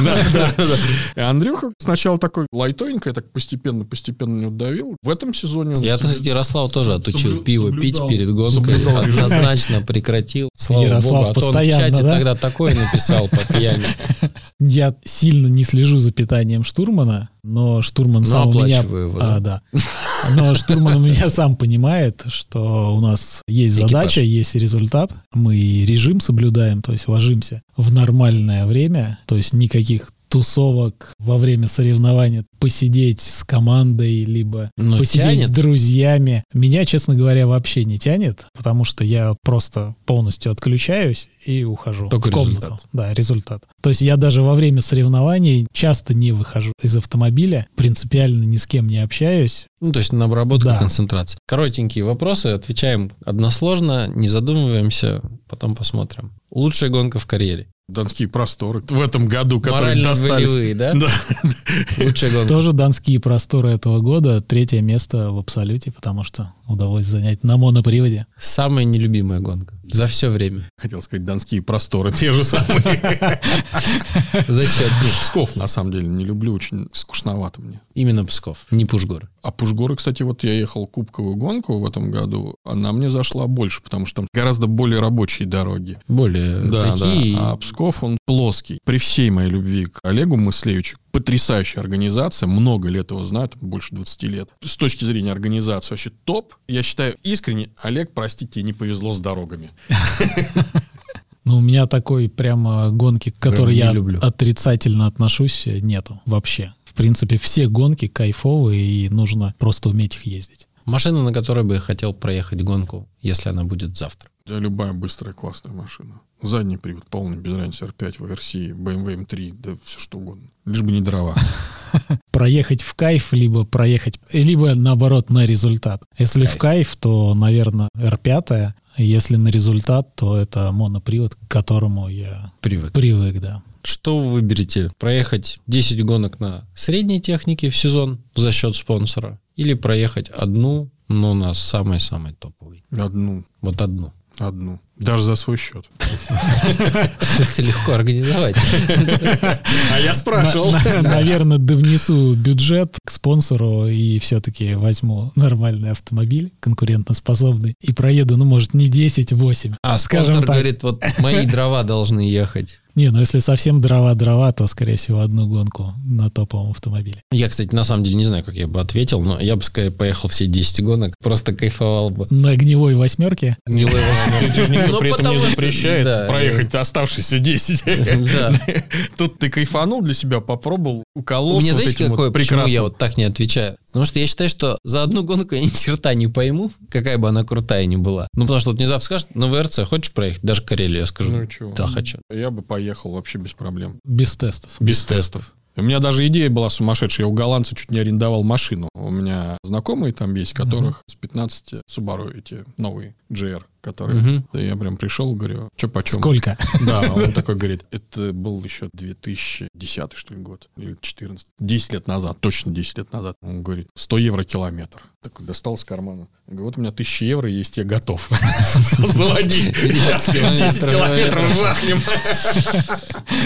Андрюха сначала такой лайтовенько, я так постепенно-постепенно не давил. В этом сезоне он... Я, кстати, Ярослав тоже отучил соблю- пиво пить соблюдал- перед гонкой. соблюдал. Однозначно прекратил. Слава Ярослав богу. А то он в постоянно, чате да? тогда такое написал по пьяни. Я сильно не слежу за питанием штурмана, но штурман Но сам у меня... его, да? А, да. Но штурман у меня сам понимает, что у нас есть Экипаж. задача, есть результат. Мы режим соблюдаем, то есть ложимся в нормальное время, то есть никаких тусовок во время соревнования, посидеть с командой, либо Ну, посидеть тянет. с друзьями. Меня, честно говоря, вообще не тянет, потому что я просто полностью отключаюсь и ухожу Только в комнату. результат. Да, результат. То есть я даже во время соревнований часто не выхожу из автомобиля, принципиально ни с кем не общаюсь. Ну, то есть на обработку Да. концентрации. Коротенькие вопросы, отвечаем односложно, не задумываемся, потом посмотрим. Лучшая гонка в карьере. Донские просторы в этом году, которые достались. Морально-волевые, да? Да. Лучшая гонка. Тоже донские просторы этого года. Третье место в абсолюте, потому что удалось занять на моноприводе. Самая нелюбимая гонка. За все время. Хотел сказать, донские просторы те же самые. За счет. Псков, на самом деле, не люблю, очень скучновато мне. Именно Псков, не Пушгор. А Пушгоры, кстати, вот я ехал кубковую гонку в этом году, она мне зашла больше, потому что там гораздо более рабочие дороги. Более Да, такие. да. А Псков, он плоский. При всей моей любви к Олегу Мыслевичу, потрясающая организация, много лет его знают, больше 20 лет. С точки зрения организации вообще топ. Я считаю, искренне, Олег, простите, не повезло с дорогами. Ну, у меня такой прямо гонки, к которой я люблю. отрицательно отношусь, нету вообще. В принципе, все гонки кайфовые, и нужно просто уметь их ездить. Машина, на которой бы я хотел проехать гонку, если она будет завтра. Да, любая быстрая классная машина. Задний привод полный, без разницы, R5, VRC, BMW M3, да все что угодно. Лишь бы не дрова. Проехать в кайф, либо проехать, либо наоборот на результат. Если в Кайф. кайф, то, наверное, R5, если на результат, то это монопривод, к которому я Привык. привык, да. Что вы выберете? Проехать 10 гонок на средней технике в сезон за счет спонсора? Или проехать одну, но на самой-самой топовой? Одну, Вот одну. Одну. Даже за свой счет. Это легко организовать. А я Наверное, довнесу бюджет к спонсору и все-таки возьму нормальный автомобиль, конкурентоспособный, и проеду, ну, может, не 10, 8. А Скажем спонсор так. говорит, вот мои дрова должны ехать. Не, ну если совсем дрова-дрова, то, скорее всего, одну гонку на топовом автомобиле. Я, кстати, на самом деле не знаю, как я бы ответил, но я бы, скорее, поехал все 10 гонок, просто кайфовал бы. На огневой восьмерке Гнилой восьмерки. Никто Ну, при этом не запрещает проехать оставшиеся 10. Да. Тут ты кайфанул для себя, попробовал, укололся. Мне знаете, какое, почему я вот так не отвечаю? Потому что я считаю, что за одну гонку я ни черта не пойму, какая бы она крутая ни была. Ну, потому что вот завтра скажут, на ВРЦ хочешь проехать? Даже Карелию я скажу. Ну чего? Да, хочу. Я бы поехал вообще без проблем. без тестов. Без тестов. У меня даже идея была сумасшедшая. Я у голландца чуть не арендовал машину. У меня знакомые там есть, которых с 15 Subaru эти новые GR, которые... Мгм. Да я прям пришел, говорю, что почем? Сколько? Да, он такой говорит, это был еще 2010 что ли год, или 14. 10 лет назад, точно 10 лет назад. Он говорит, 100 евро километр. Такой достал из кармана. Я говорю, вот у меня 1000 евро есть, я готов. Заводи. 10 километров, километров жахнем.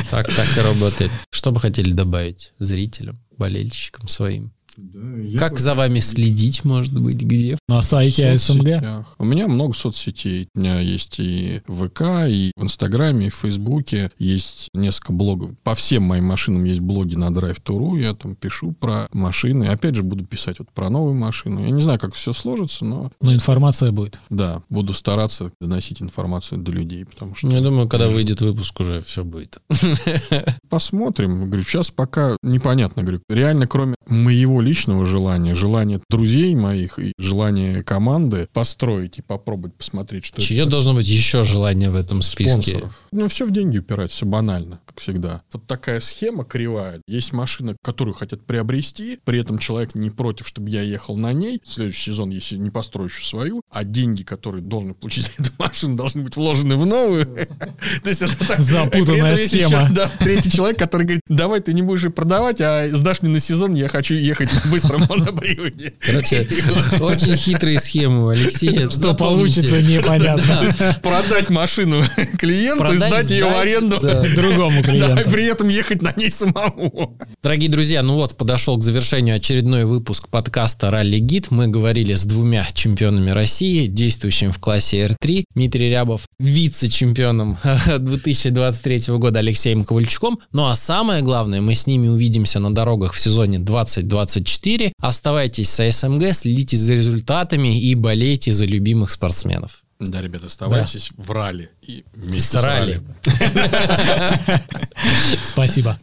Так, так и работает. Что бы хотели добавить зрителям, болельщикам своим? Как за вами следить, может быть, где? На сайте соцсетях. У меня много соцсетей. У меня есть и ВК, и в Инстаграме, и в Фейсбуке. Есть несколько блогов. По всем моим машинам есть блоги на Drive.ru. Я там пишу про машины. Опять же, буду писать вот про новую машину. Я не знаю, как все сложится, но Но информация будет. да, буду стараться доносить информацию до людей, потому что Я думаю, когда выйдет выпуск, уже все будет. посмотрим. Говорю, сейчас пока непонятно. Говорю, реально, кроме моего личного желания, желания друзей моих и желания команды построить и попробовать посмотреть, что Чье это должно быть еще желание в этом списке? спонсоров. Ну, все в деньги упирается, все банально, как всегда. Вот такая схема кривая. Есть машина, которую хотят приобрести, при этом человек не против, чтобы я ехал на ней. В следующий сезон, если не построю еще свою, а деньги, которые должен получить за эту машину, должны быть вложены в новую. То есть это так. Запутанная схема. Да, третий человек, который говорит, давай ты не будешь ее продавать, а сдашь мне на сезон, я хочу ехать на быстром моноприводе. Короче, очень хитрые схемы у Алексея. Что получится, непонятно. Продать машину клиенту и сдать ее в аренду. Другому клиенту. при этом ехать на ней самому. Дорогие друзья, ну вот подошел к завершению очередной выпуск подкаста «Ралли Гид». Мы говорили с двумя чемпионами России, действующим в классе R3. Дмитрий Рябов, вице-чемпионом 2023 года Алексеем Ковальчуком. Ну а самое главное, мы с ними увидимся на дорогах в сезоне 2024. Оставайтесь с АСМГ, следите за результатами и болейте за любимых спортсменов. Да, ребята, оставайтесь в ралли и вместе С ралли. Спасибо.